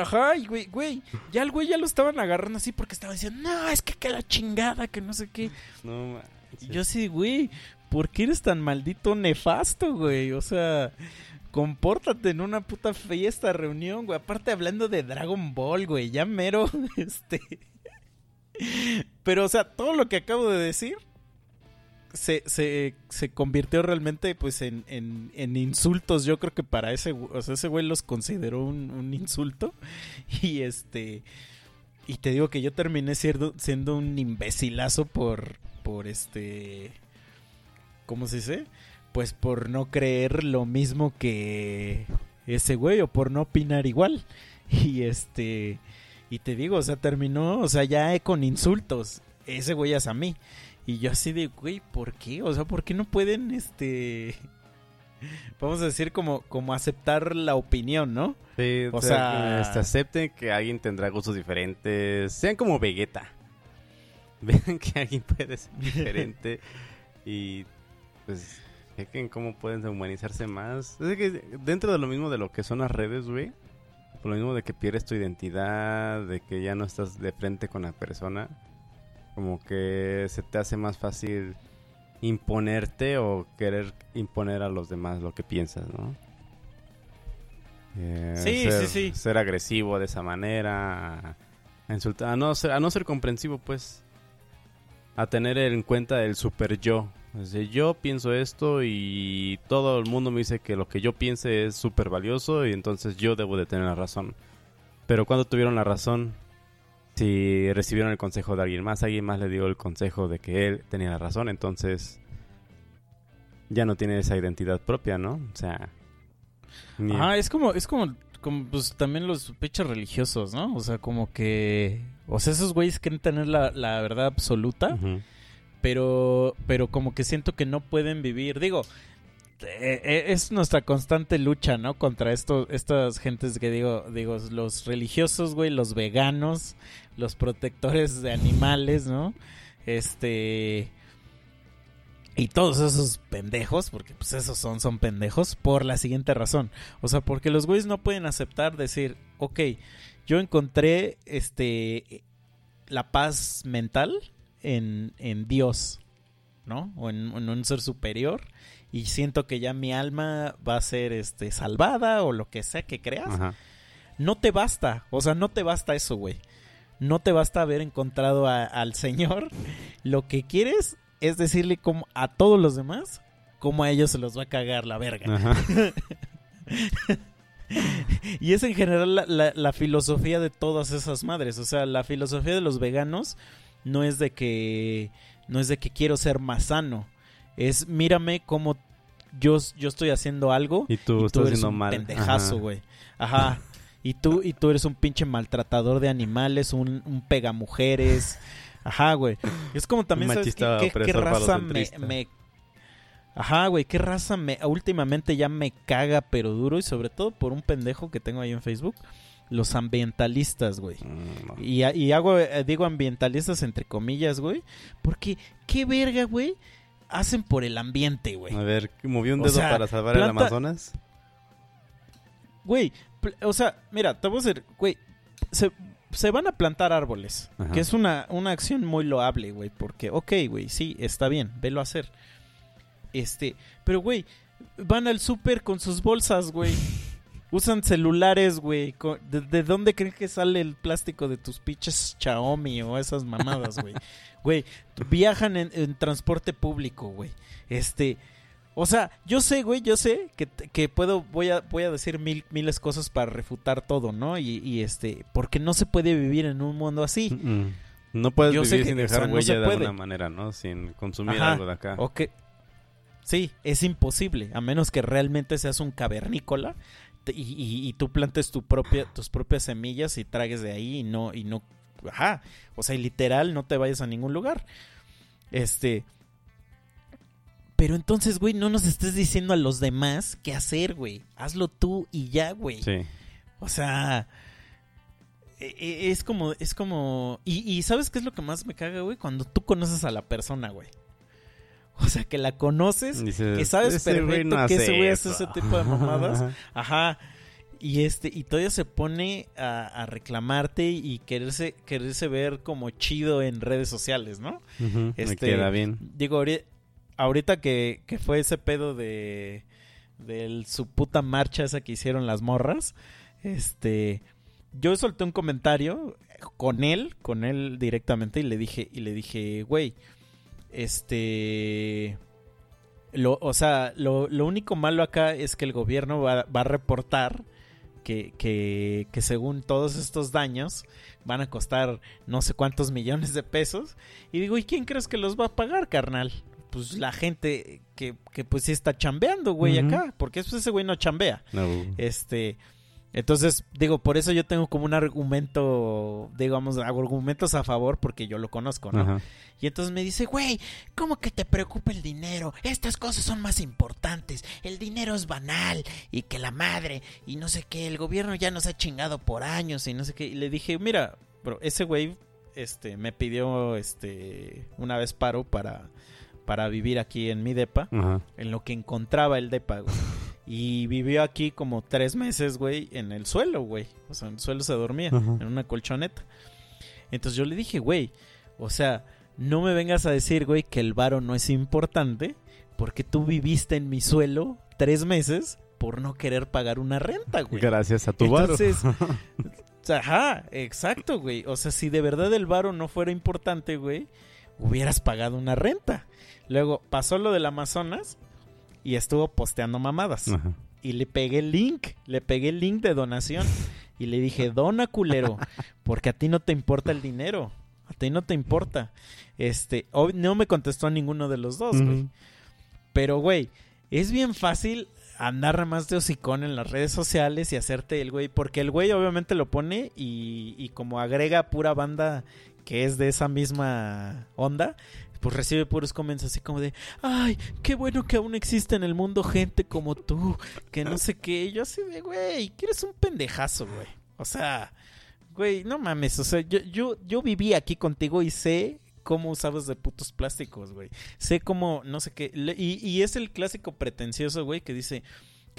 Ajá, y güey, güey, ya el güey ya lo estaban agarrando así porque estaba diciendo, no, es que que la chingada, que no sé qué. No, Y manches. yo así, güey, ¿por qué eres tan maldito nefasto, güey? O sea, compórtate en una puta fiesta, reunión, güey. Aparte hablando de Dragon Ball, güey, ya mero, este... Pero, o sea, todo lo que acabo de decir se, se, se convirtió realmente, pues, en, en, en insultos. Yo creo que para ese, o sea, ese güey los consideró un, un insulto. Y este... Y te digo que yo terminé siendo, siendo un imbécilazo por, por este... ¿Cómo se dice? Pues por no creer lo mismo que ese güey o por no opinar igual. Y este... Y te digo, o sea, terminó, o sea, ya con insultos. Ese güey es a mí. Y yo así de, güey, ¿por qué? O sea, ¿por qué no pueden, este... Vamos a decir como, como aceptar la opinión, ¿no? Sí, O sea, sea- este, acepten que alguien tendrá gustos diferentes. Sean como Vegeta. Vean que alguien puede ser diferente. y pues chequen cómo pueden humanizarse más. Es que dentro de lo mismo de lo que son las redes, güey. Por lo mismo de que pierdes tu identidad, de que ya no estás de frente con la persona. Como que se te hace más fácil imponerte o querer imponer a los demás lo que piensas, ¿no? Eh, Sí, ser, sí, sí. Ser agresivo de esa manera, a insultar, a no ser, a no ser comprensivo, pues, a tener en cuenta el super yo. Decir, yo pienso esto y todo el mundo me dice que lo que yo piense es súper valioso y entonces yo debo de tener la razón. Pero cuando tuvieron la razón, si recibieron el consejo de alguien más, alguien más le dio el consejo de que él tenía la razón, entonces ya no tiene esa identidad propia, ¿no? O sea, Ah, es como, es como, como pues también los pechos religiosos, ¿no? O sea, como que, o sea, esos güeyes quieren tener la, la verdad absoluta, Ujú. Pero, pero como que siento que no pueden vivir. Digo, eh, eh, es nuestra constante lucha, ¿no? Contra esto, estas gentes que digo, digo, los religiosos, güey, los veganos, los protectores de animales, ¿no? Este y todos esos pendejos, porque pues esos son, son pendejos, por la siguiente razón. O sea, porque los güeyes no pueden aceptar decir, ok, yo encontré este la paz mental en, en Dios, ¿no? O en, en un ser superior. Y siento que ya mi alma va a ser este salvada o lo que sea que creas. Ajá. No te basta, o sea, no te basta eso, güey. No te basta haber encontrado a- al Señor. Lo que quieres es decirle como a todos los demás cómo a ellos se los va a cagar la verga. Ajá. Y es en general la, la- la filosofía de todas esas madres. O sea, la filosofía de los veganos no es de que no es de que quiero ser más sano. Es mírame cómo yo, yo estoy haciendo algo Y tú y estás eres un mal. pendejazo, güey. Ajá. Y tú, y tú eres un pinche maltratador de animales, un, un pegamujeres. Ajá, güey. Es como también, ¿sabes qué, qué- qué raza me, me- Ajá, güey, qué raza me... Últimamente ya me caga, pero duro. Y sobre todo por un pendejo que tengo ahí en Facebook. Los ambientalistas, güey. Mm. Y, y hago, eh, digo ambientalistas entre comillas, güey. Porque, ¿qué verga, güey? Hacen por el ambiente, güey. A ver, movió un O dedo sea, para salvar el Amazonas. Güey, o sea, mira, te voy a decir, güey, se, se van a plantar árboles, Ajá. que es una, una acción muy loable, güey, porque, ok, güey, sí, está bien, velo a hacer. Este, pero, güey, van al súper con sus bolsas, güey. Usan celulares, güey. ¿De, de dónde creen que sale el plástico de tus pinches Xiaomi o esas mamadas, güey? Güey, viajan en, en transporte público, güey. Este, O sea, yo sé, güey, yo sé que, que puedo, voy a, voy a decir mil, miles cosas para refutar todo, ¿no? Y, y este, porque no se puede vivir en un mundo así. Mm, mm. No puedes Yo vivir que, sin o dejar sea, no huella de alguna manera, ¿no? Sin consumir Ajá, algo de acá. O que- sí, es imposible, a menos que realmente seas un cavernícola y, y- y tú plantes tu propia, tus propias semillas y tragues de ahí y no, y no, ajá, o sea, y literal no te vayas a ningún lugar. Este, pero entonces, güey, no nos estés diciendo a los demás qué hacer, güey. Hazlo tú y ya, güey. Sí. O sea, e- e- es como, es como, y, y ¿sabes qué es lo que más me caga, güey? Cuando tú conoces a la persona, güey. O sea, que la conoces, Dices, que sabes "Ese güey perfecto no que ese güey hace eso". ese tipo de mamadas. ajá. Y este, y todavía se pone a, a reclamarte y quererse, quererse ver como chido en redes sociales, ¿no? Me Este, queda bien. Digo, ahori- ahorita que, que fue ese pedo de, de su puta marcha esa que hicieron las morras, este, yo solté un comentario con él, con él directamente y le dije, y le dije, güey, este, lo, o sea, lo, lo único malo acá es que el gobierno va, va a reportar que, que, que según todos estos daños van a costar no sé cuántos millones de pesos. Y digo, ¿y quién crees que los va a pagar, carnal? Pues la gente que, que pues sí está chambeando, güey, acá. Porque pues, ese güey no chambea. No. Este, entonces, digo, por eso yo tengo como un argumento, digamos, argumentos a favor porque yo lo conozco, ¿no? Ajá. Y entonces me dice, güey, ¿cómo que te preocupa el dinero? Estas cosas son más importantes. El dinero es banal y que la madre y no sé qué. El gobierno ya nos ha chingado por años y no sé qué. Y le dije, mira, bro, ese güey este, me pidió este, una vez paro para, para vivir aquí en mi depa Ajá. en lo que encontraba el depa, güey. Y vivió aquí como tres meses, güey, en el suelo, güey. O sea, en el suelo se dormía, en una colchoneta. Entonces yo le dije, güey, o sea, no me vengas a decir, güey, que el varo no es importante porque tú viviste en mi suelo tres meses por no querer pagar una renta, güey. Gracias a tu varo. Entonces, ajá, exacto, güey. O sea, si de verdad el varo no fuera importante, güey, hubieras pagado una renta. Luego pasó lo del Amazonas y estuvo posteando mamadas. Ajá. Y le pegué el link, le pegué el link de donación. Y le dije, dona culero, porque a ti no te importa el dinero. A ti no te importa. Este, no me contestó a ninguno de los dos, güey. Pero, güey, es bien fácil andar más de hocicón en las redes sociales y hacerte el güey. Porque el güey obviamente lo pone y, y como agrega pura banda que es de esa misma onda, pues recibe puros comments así como de, ay, qué bueno que aún existe en el mundo gente como tú, que no sé qué. Yo así de, güey, que eres un pendejazo, güey. O sea, güey, no mames, o sea, yo, yo, yo viví aquí contigo y sé cómo usabas de putos plásticos, güey. Sé cómo, no sé qué. Y, y es el clásico pretencioso, güey, que dice,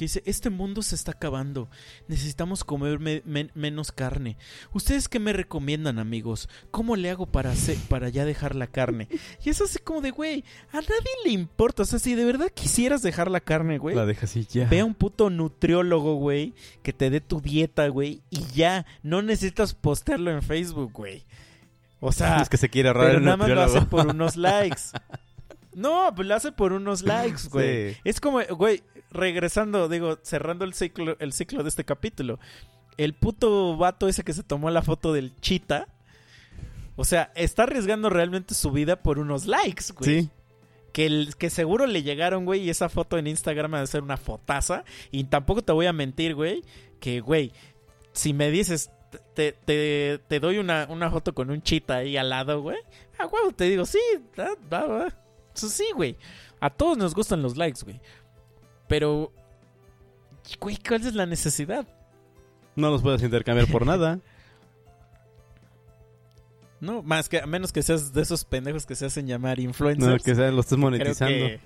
que dice, este mundo se está acabando. Necesitamos comer me- men- menos carne. ¿Ustedes qué me recomiendan, amigos? ¿Cómo le hago para, hacer- para ya dejar la carne? Y es así como de, güey, a nadie le importa. O sea, si de verdad quisieras dejar la carne, güey. La dejas así ya. Ve a un puto nutriólogo, güey, que te dé tu dieta, güey, y ya, no necesitas postearlo en Facebook, güey. O sea, es que se quiere ahorrar pero el nada más lo hace por unos likes. No, pues lo hace por unos likes, güey. Sí. Es como, güey, regresando, digo, cerrando el ciclo, el ciclo de este capítulo. El puto vato ese que se tomó la foto del chita. O sea, está arriesgando realmente su vida por unos likes, güey. Sí. Que, el- que seguro le llegaron, güey, y esa foto en Instagram va a ser una fotaza. Y tampoco te voy a mentir, güey, que, güey, si me dices, te, te, te doy una, una foto con un chita ahí al lado, güey. Ah, güey, te digo, sí, va, va, va. Eso sí, güey. A todos nos gustan los likes, güey. Pero, güey, ¿cuál es la necesidad? No los puedes intercambiar por nada. No, más que a menos que seas de esos pendejos que se hacen llamar influencers. No, que sea, lo estés monetizando. que-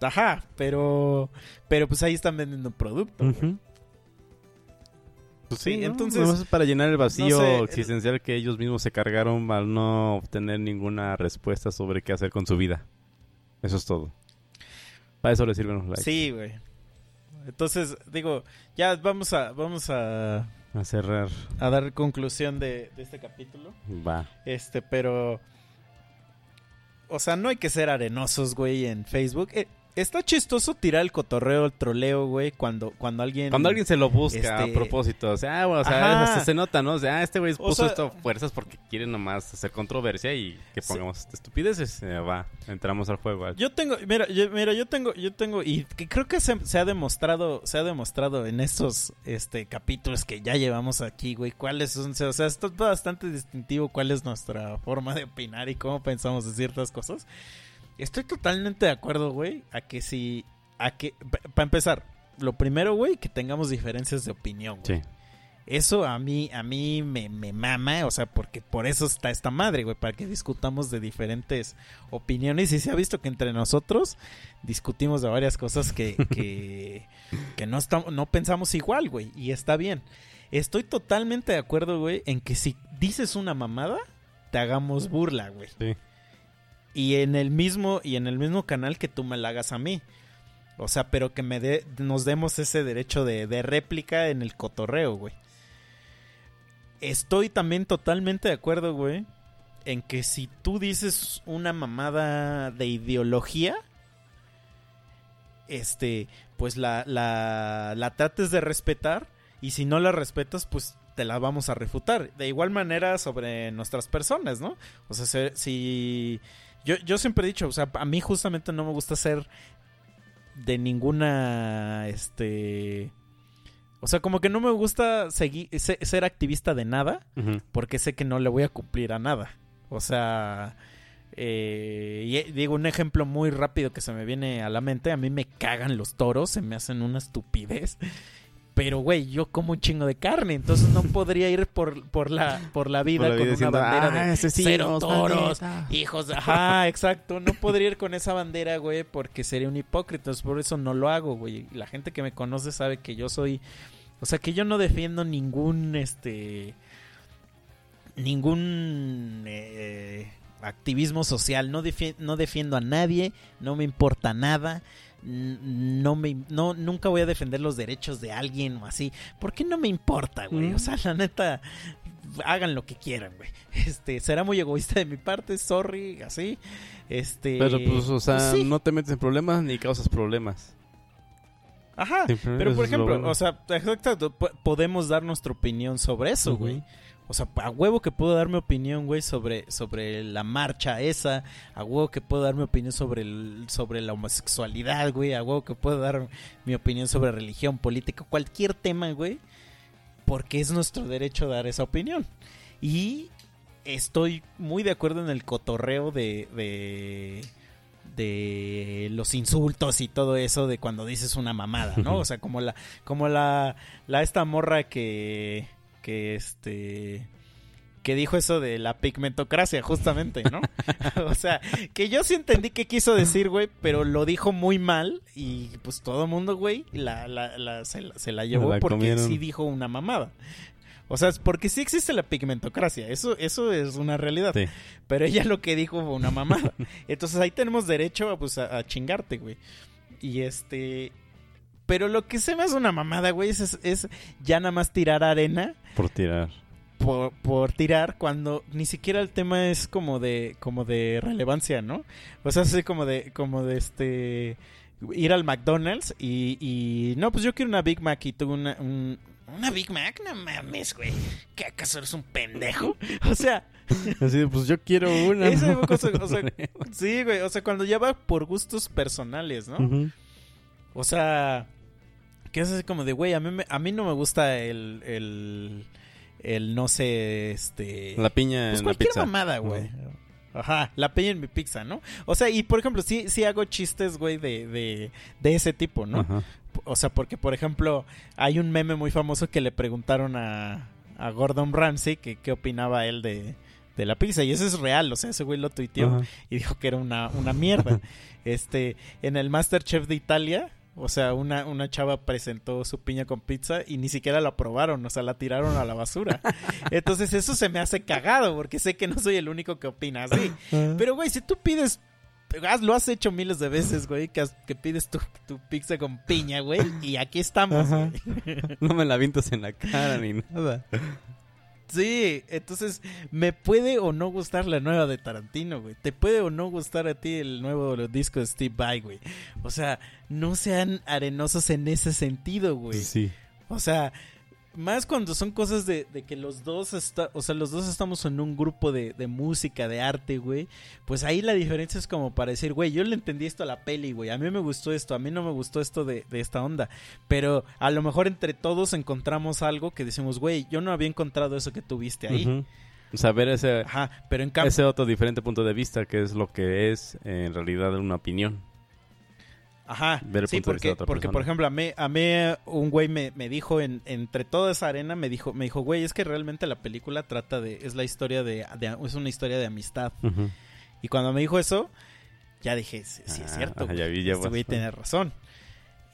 Ajá, pero pero pues ahí están vendiendo producto. Pues Sí, entonces- es para llenar el vacío no sé, el- existencial que ellos mismos se cargaron al no obtener ninguna respuesta sobre qué hacer con su vida. Eso es todo. Para eso le sirven los likes. Sí, güey. Entonces, digo, ya vamos a vamos a, A cerrar. a dar conclusión de, de este capítulo. Va. Este, pero. O sea, no hay que ser arenosos, güey, en Facebook. Eh, está chistoso tirar el cotorreo, el troleo, güey, cuando, cuando alguien... Cuando alguien se lo busca a Este- propósito, o sea, bueno, o sea, hasta se nota, ¿no? O sea, ah, este güey O puso sea- esto a fuerzas porque quiere nomás hacer controversia y que Sí. pongamos estupideces. Eh, va, entramos al juego. Yo tengo, mira, yo, mira, yo tengo, yo tengo, y que creo que se, se ha demostrado, se ha demostrado en estos este capítulos que ya llevamos aquí, güey, cuáles son, o sea, esto es bastante distintivo cuál es nuestra forma de opinar y cómo pensamos de ciertas cosas. Estoy totalmente de acuerdo, güey, a que si, a que, para empezar, lo primero, güey, que tengamos diferencias de opinión, güey. Sí. Eso a mí, a mí me, me mama, o sea, porque por eso está esta madre, güey, para que discutamos de diferentes opiniones. Y se ha visto que entre nosotros discutimos de varias cosas que, que, que no, estamos, no pensamos igual, güey, y está bien. Estoy totalmente de acuerdo, güey, en que si dices una mamada, te hagamos burla, güey. Sí. Y en el mismo, y en el mismo canal que tú me la hagas a mí. O sea, pero que me dé, nos demos ese derecho de, de réplica en el cotorreo, güey. Estoy también totalmente de acuerdo, güey, en que si tú dices una mamada de ideología, este, pues la, la, la trates de respetar y si no la respetas, pues te la vamos a refutar. De igual manera sobre nuestras personas, ¿no? O sea, se- si... Yo, yo siempre he dicho, o sea, a mí justamente no me gusta ser de ninguna, este... O sea, como que no me gusta seguir, se- ser activista de nada porque sé que no le voy a cumplir a nada. O sea, eh, y, eh, digo un ejemplo muy rápido que se me viene a la mente. A mí me cagan los toros, se me hacen una estupidez. Pero, güey, yo como un chingo de carne, entonces no podría ir por, por, la, por la vida Por la con vida una bandera "Ah, de asesinos, cero toros, bandera". hijos de... Ajá, exacto. No podría ir con esa bandera, güey, porque sería un hipócrita. Por eso no lo hago, güey. La gente que me conoce sabe que yo soy... O sea, que yo no defiendo ningún, este... Ningún... eh, activismo social. No, defi- no defiendo a nadie. No me importa nada. No me no nunca voy a defender los derechos de alguien o así ¿por qué no me importa güey? Mm. o sea la neta hagan lo que quieran güey este será muy egoísta de mi parte sorry así este Pero pues, o sea, pues sí. no te metes en problemas ni causas problemas. ajá pero por ejemplo bueno. o sea exacto po- podemos dar nuestra opinión sobre eso güey o sea, a huevo que puedo dar mi opinión, güey, sobre, sobre la marcha esa. A huevo que puedo dar mi opinión sobre, el, sobre la homosexualidad, güey. A huevo que puedo dar mi opinión sobre religión, política, cualquier tema, güey. Porque es nuestro derecho dar esa opinión. Y estoy muy de acuerdo en el cotorreo de, de, de los insultos y todo eso de cuando dices una mamada, ¿no? O sea, como la, como la, la esta morra que, que este, que dijo eso de la pigmentocracia, justamente, ¿no? o sea, que yo sí entendí qué quiso decir, güey, pero lo dijo muy mal y pues todo el mundo, güey, la, la, la- se, la, se la llevó porque comieron. sí dijo una mamada. O sea, porque sí existe la pigmentocracia, eso, eso es una realidad. Sí. Pero ella lo que dijo fue una mamada. Entonces ahí tenemos derecho a, pues, a, a chingarte, güey. Y este... Pero lo que se me hace una mamada, güey, es, es ya nada más tirar arena Por tirar. por, por tirar cuando ni siquiera el tema es como de como de relevancia, ¿no? O sea, así como de como de este ir al McDonald's y, y no, pues yo quiero una Big Mac y tú una un- una Big Mac, no mames, güey. ¿Qué acaso eres un pendejo? O sea, Así de, pues yo quiero una. esa ¿no? cosa, o sea, sí, güey, o sea, cuando ya va por gustos personales, ¿no? Ujú. O sea, que es así como de, güey, a mí, me- a mí no me gusta el, el, el no sé, este... La piña pues en la cualquier pizza. mamada, güey. Ajá, la peña en mi pizza, ¿no? O sea, y por ejemplo, sí, sí hago chistes, güey, de, de, de ese tipo, ¿no? Ajá. O sea, porque, por ejemplo, hay un meme muy famoso que le preguntaron a, a Gordon Ramsay que qué opinaba él de, de la pizza. Y eso es real, o sea, ese güey lo tuiteó Ajá. y dijo que era una, una mierda. este, en el Masterchef de Italia, o sea, una, una chava presentó su piña con pizza y ni siquiera la probaron, o sea, la tiraron a la basura. Entonces eso se me hace cagado, porque sé que no soy el único que opina así. Pero, güey, si tú pides... has- Lo has hecho miles de veces, güey, que, has- que pides tu, tu pizza con piña, güey, y aquí estamos, güey. No me la avientas en la cara ni nada. Sí, entonces me puede o no gustar la nueva de Tarantino, güey. Te puede o no gustar a ti el nuevo disco de Steve Vai, güey. O sea, no sean arenosos en ese sentido, güey. Sí. O sea, más cuando son cosas de, de que los dos está, o sea, los dos estamos en un grupo de, de música, de arte, güey. Pues ahí la diferencia es como para decir, güey, yo le entendí esto a la peli, güey. A mí me gustó esto, a mí no me gustó esto de, de esta onda. Pero a lo mejor entre todos encontramos algo que decimos, güey, yo no había encontrado eso que tuviste ahí. Ujú. Saber ese, Ajá, pero en cambio... ese otro diferente punto de vista, que es lo que es en realidad una opinión. Ajá, ver el sí, punto de vista porque, de otra porque persona. por ejemplo, a mí, a mí eh, un güey me, me dijo en, entre toda esa arena, me dijo, me dijo, güey, es que realmente la película trata de, es la historia de, de- es una historia de amistad. Y cuando me dijo eso, ya dije, sí, sí es Ah, cierto, güey, ya vi, ya este güey tiene razón.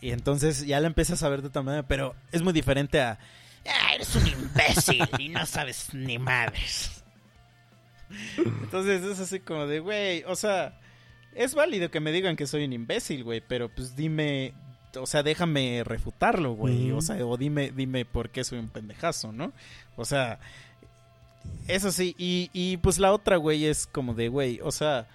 Y entonces ya la empecé a saber de otra manera, pero es muy diferente a, "Ah, eres un imbécil y no sabes ni madres. Entonces es así como de, güey, o sea, es válido que me digan que soy un imbécil, güey, pero pues dime, o sea, déjame refutarlo, güey, o sea, o dime, dime por qué soy un pendejazo, ¿no? O sea, eso sí, y, y pues la otra, güey, es como de, güey, o sea,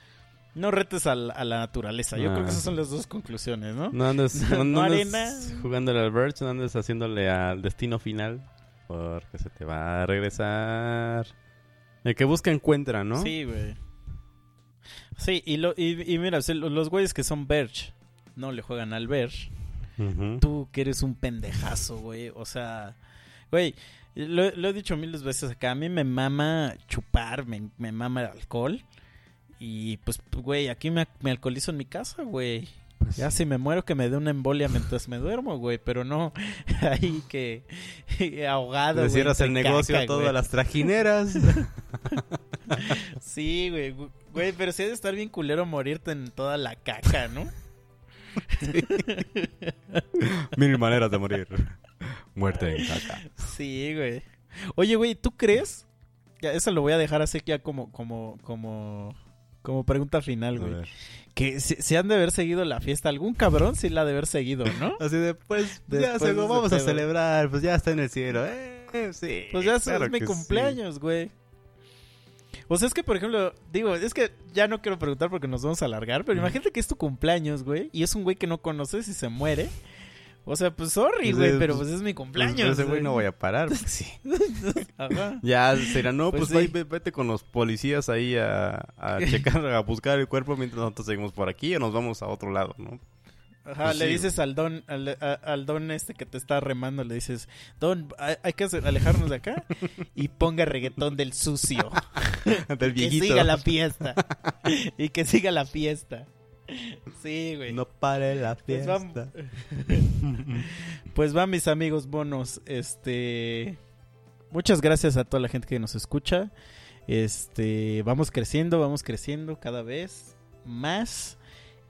no retes a la, a la naturaleza. Yo Ah. creo que esas son las dos conclusiones, ¿no? No andes, No, no, andes arena. jugándole al Birch, no andes haciéndole al destino final, porque se te va a regresar. El que busca encuentra, ¿no? Sí, güey. Sí, y, lo, y, y mira, los güeyes que son Verge no le juegan al Verge. Tú que eres un pendejazo, güey. O sea, güey, lo, lo he dicho miles veces acá. A mí me mama chupar, me, me mama el alcohol. Y pues, güey, aquí me, me alcoholizo en mi casa, güey. Pues Ya si me muero que me dé una embolia mientras me duermo, güey. Pero no ahí que ahogado. Le cierras el negocio caca, a todas güey. las trajineras. Sí, güey. Güey, pero sí ha de estar bien culero morirte en toda la caca, ¿no? Mil maneras de morir. Muerte en caca. Sí, güey. Oye, güey, ¿tú crees? Ya, eso lo voy a dejar así ya como, como, como, como pregunta final, güey. Que se, se han de haber seguido la fiesta. Algún cabrón sí la ha de haber seguido, ¿no? Así de, pues, ya Después se- de ese vamos a celebrar, pues ya está en el cielo. Eh, sí, Pues ya es- claro es mi cumpleaños, güey. O sea, es que, por ejemplo, digo, es que ya no quiero preguntar porque nos vamos a alargar, pero imagínate que es tu cumpleaños, güey, y es un güey que no conoces y se muere. O sea, pues sorry, Pues, güey, eh, pero pues, pues es mi Sí. cumpleaños. Pues, ese güey no voy a parar. porque sí. Ajá. Ya será, no, Pues pues, sí. ahí ve- vete con los policías ahí a, a checar, a buscar el cuerpo mientras nosotros seguimos por aquí o nos vamos a otro lado, ¿no? Ajá, Pues le sí, dices al don, al, don este que te está remando, le dices, don, hay, que alejarnos de acá y ponga reggaetón del sucio. Del que viejito. siga la fiesta. y que siga la fiesta. Sí, güey. No pare la Pues fiesta. Pues va, mis amigos bonos. Este. Muchas gracias a toda la gente que nos escucha. Este. Vamos creciendo, vamos creciendo cada vez más.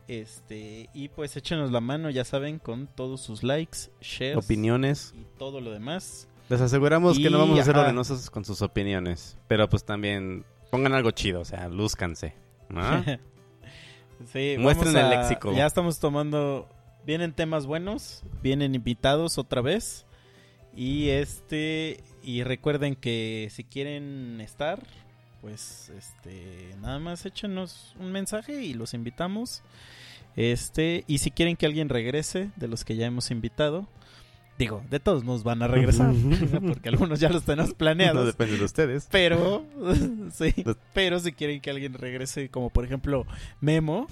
Este. Y pues échenos la mano, ya saben, con todos sus likes, shares Opiniones. y todo lo demás. Les aseguramos que no vamos a ser ajá. orenosos con sus opiniones. Pero pues también pongan algo chido, o sea, lúzcanse. ¿no? sí, Muestren el léxico. Ya estamos tomando. Vienen temas buenos, vienen invitados otra vez. Y este. Y recuerden que si quieren estar, pues este. Nada más échenos un mensaje y los invitamos. Este. Y si quieren que alguien regrese de los que ya hemos invitado. Digo, de todos nos van a regresar. porque algunos ya los tenemos No planeados. depende de ustedes. Pero, sí, pero si quieren que alguien regrese, como por ejemplo Memo,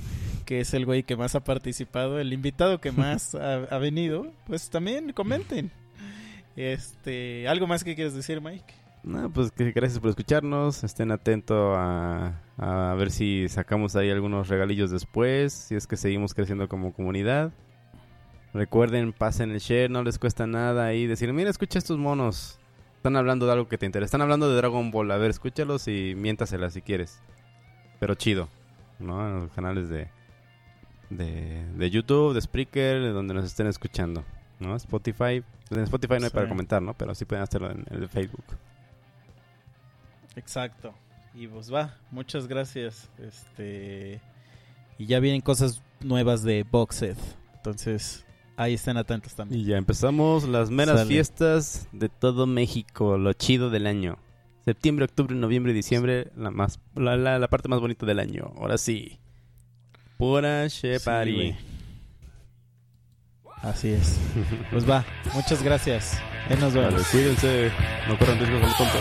que es el güey que más ha participado, el invitado que más ha, ha venido, pues también comenten. Este, ¿algo más que quieres decir, Mike? No, pues que gracias por escucharnos. Estén atentos a, a ver si sacamos ahí algunos regalillos después. Si es que seguimos creciendo como comunidad. Recuerden, pasen el share, no les cuesta nada ahí decir, mira, escucha estos monos. Están hablando de algo que te interesa. Están hablando de Dragon Ball. A ver, escúchalos y miéntaselas si quieres. Pero chido, ¿no? En los canales de, de, de YouTube, de Spreaker, de donde nos estén escuchando, ¿no? Spotify. En Spotify no hay Sí. para comentar, ¿no? Pero sí pueden hacerlo en el Facebook. Exacto. Y pues va, muchas gracias. Este, y ya vienen cosas nuevas de Boxed. Entonces, ahí estén atentos también. Y ya empezamos las meras Sale. fiestas de todo México, lo chido del año. Septiembre, octubre, noviembre diciembre, la más la, la, la parte más bonita del año. Ahora sí. Pura Shepari. Así es. Pues va, muchas gracias. Ahí nos vemos. Vale, cuídense. No corran riesgos al tonto.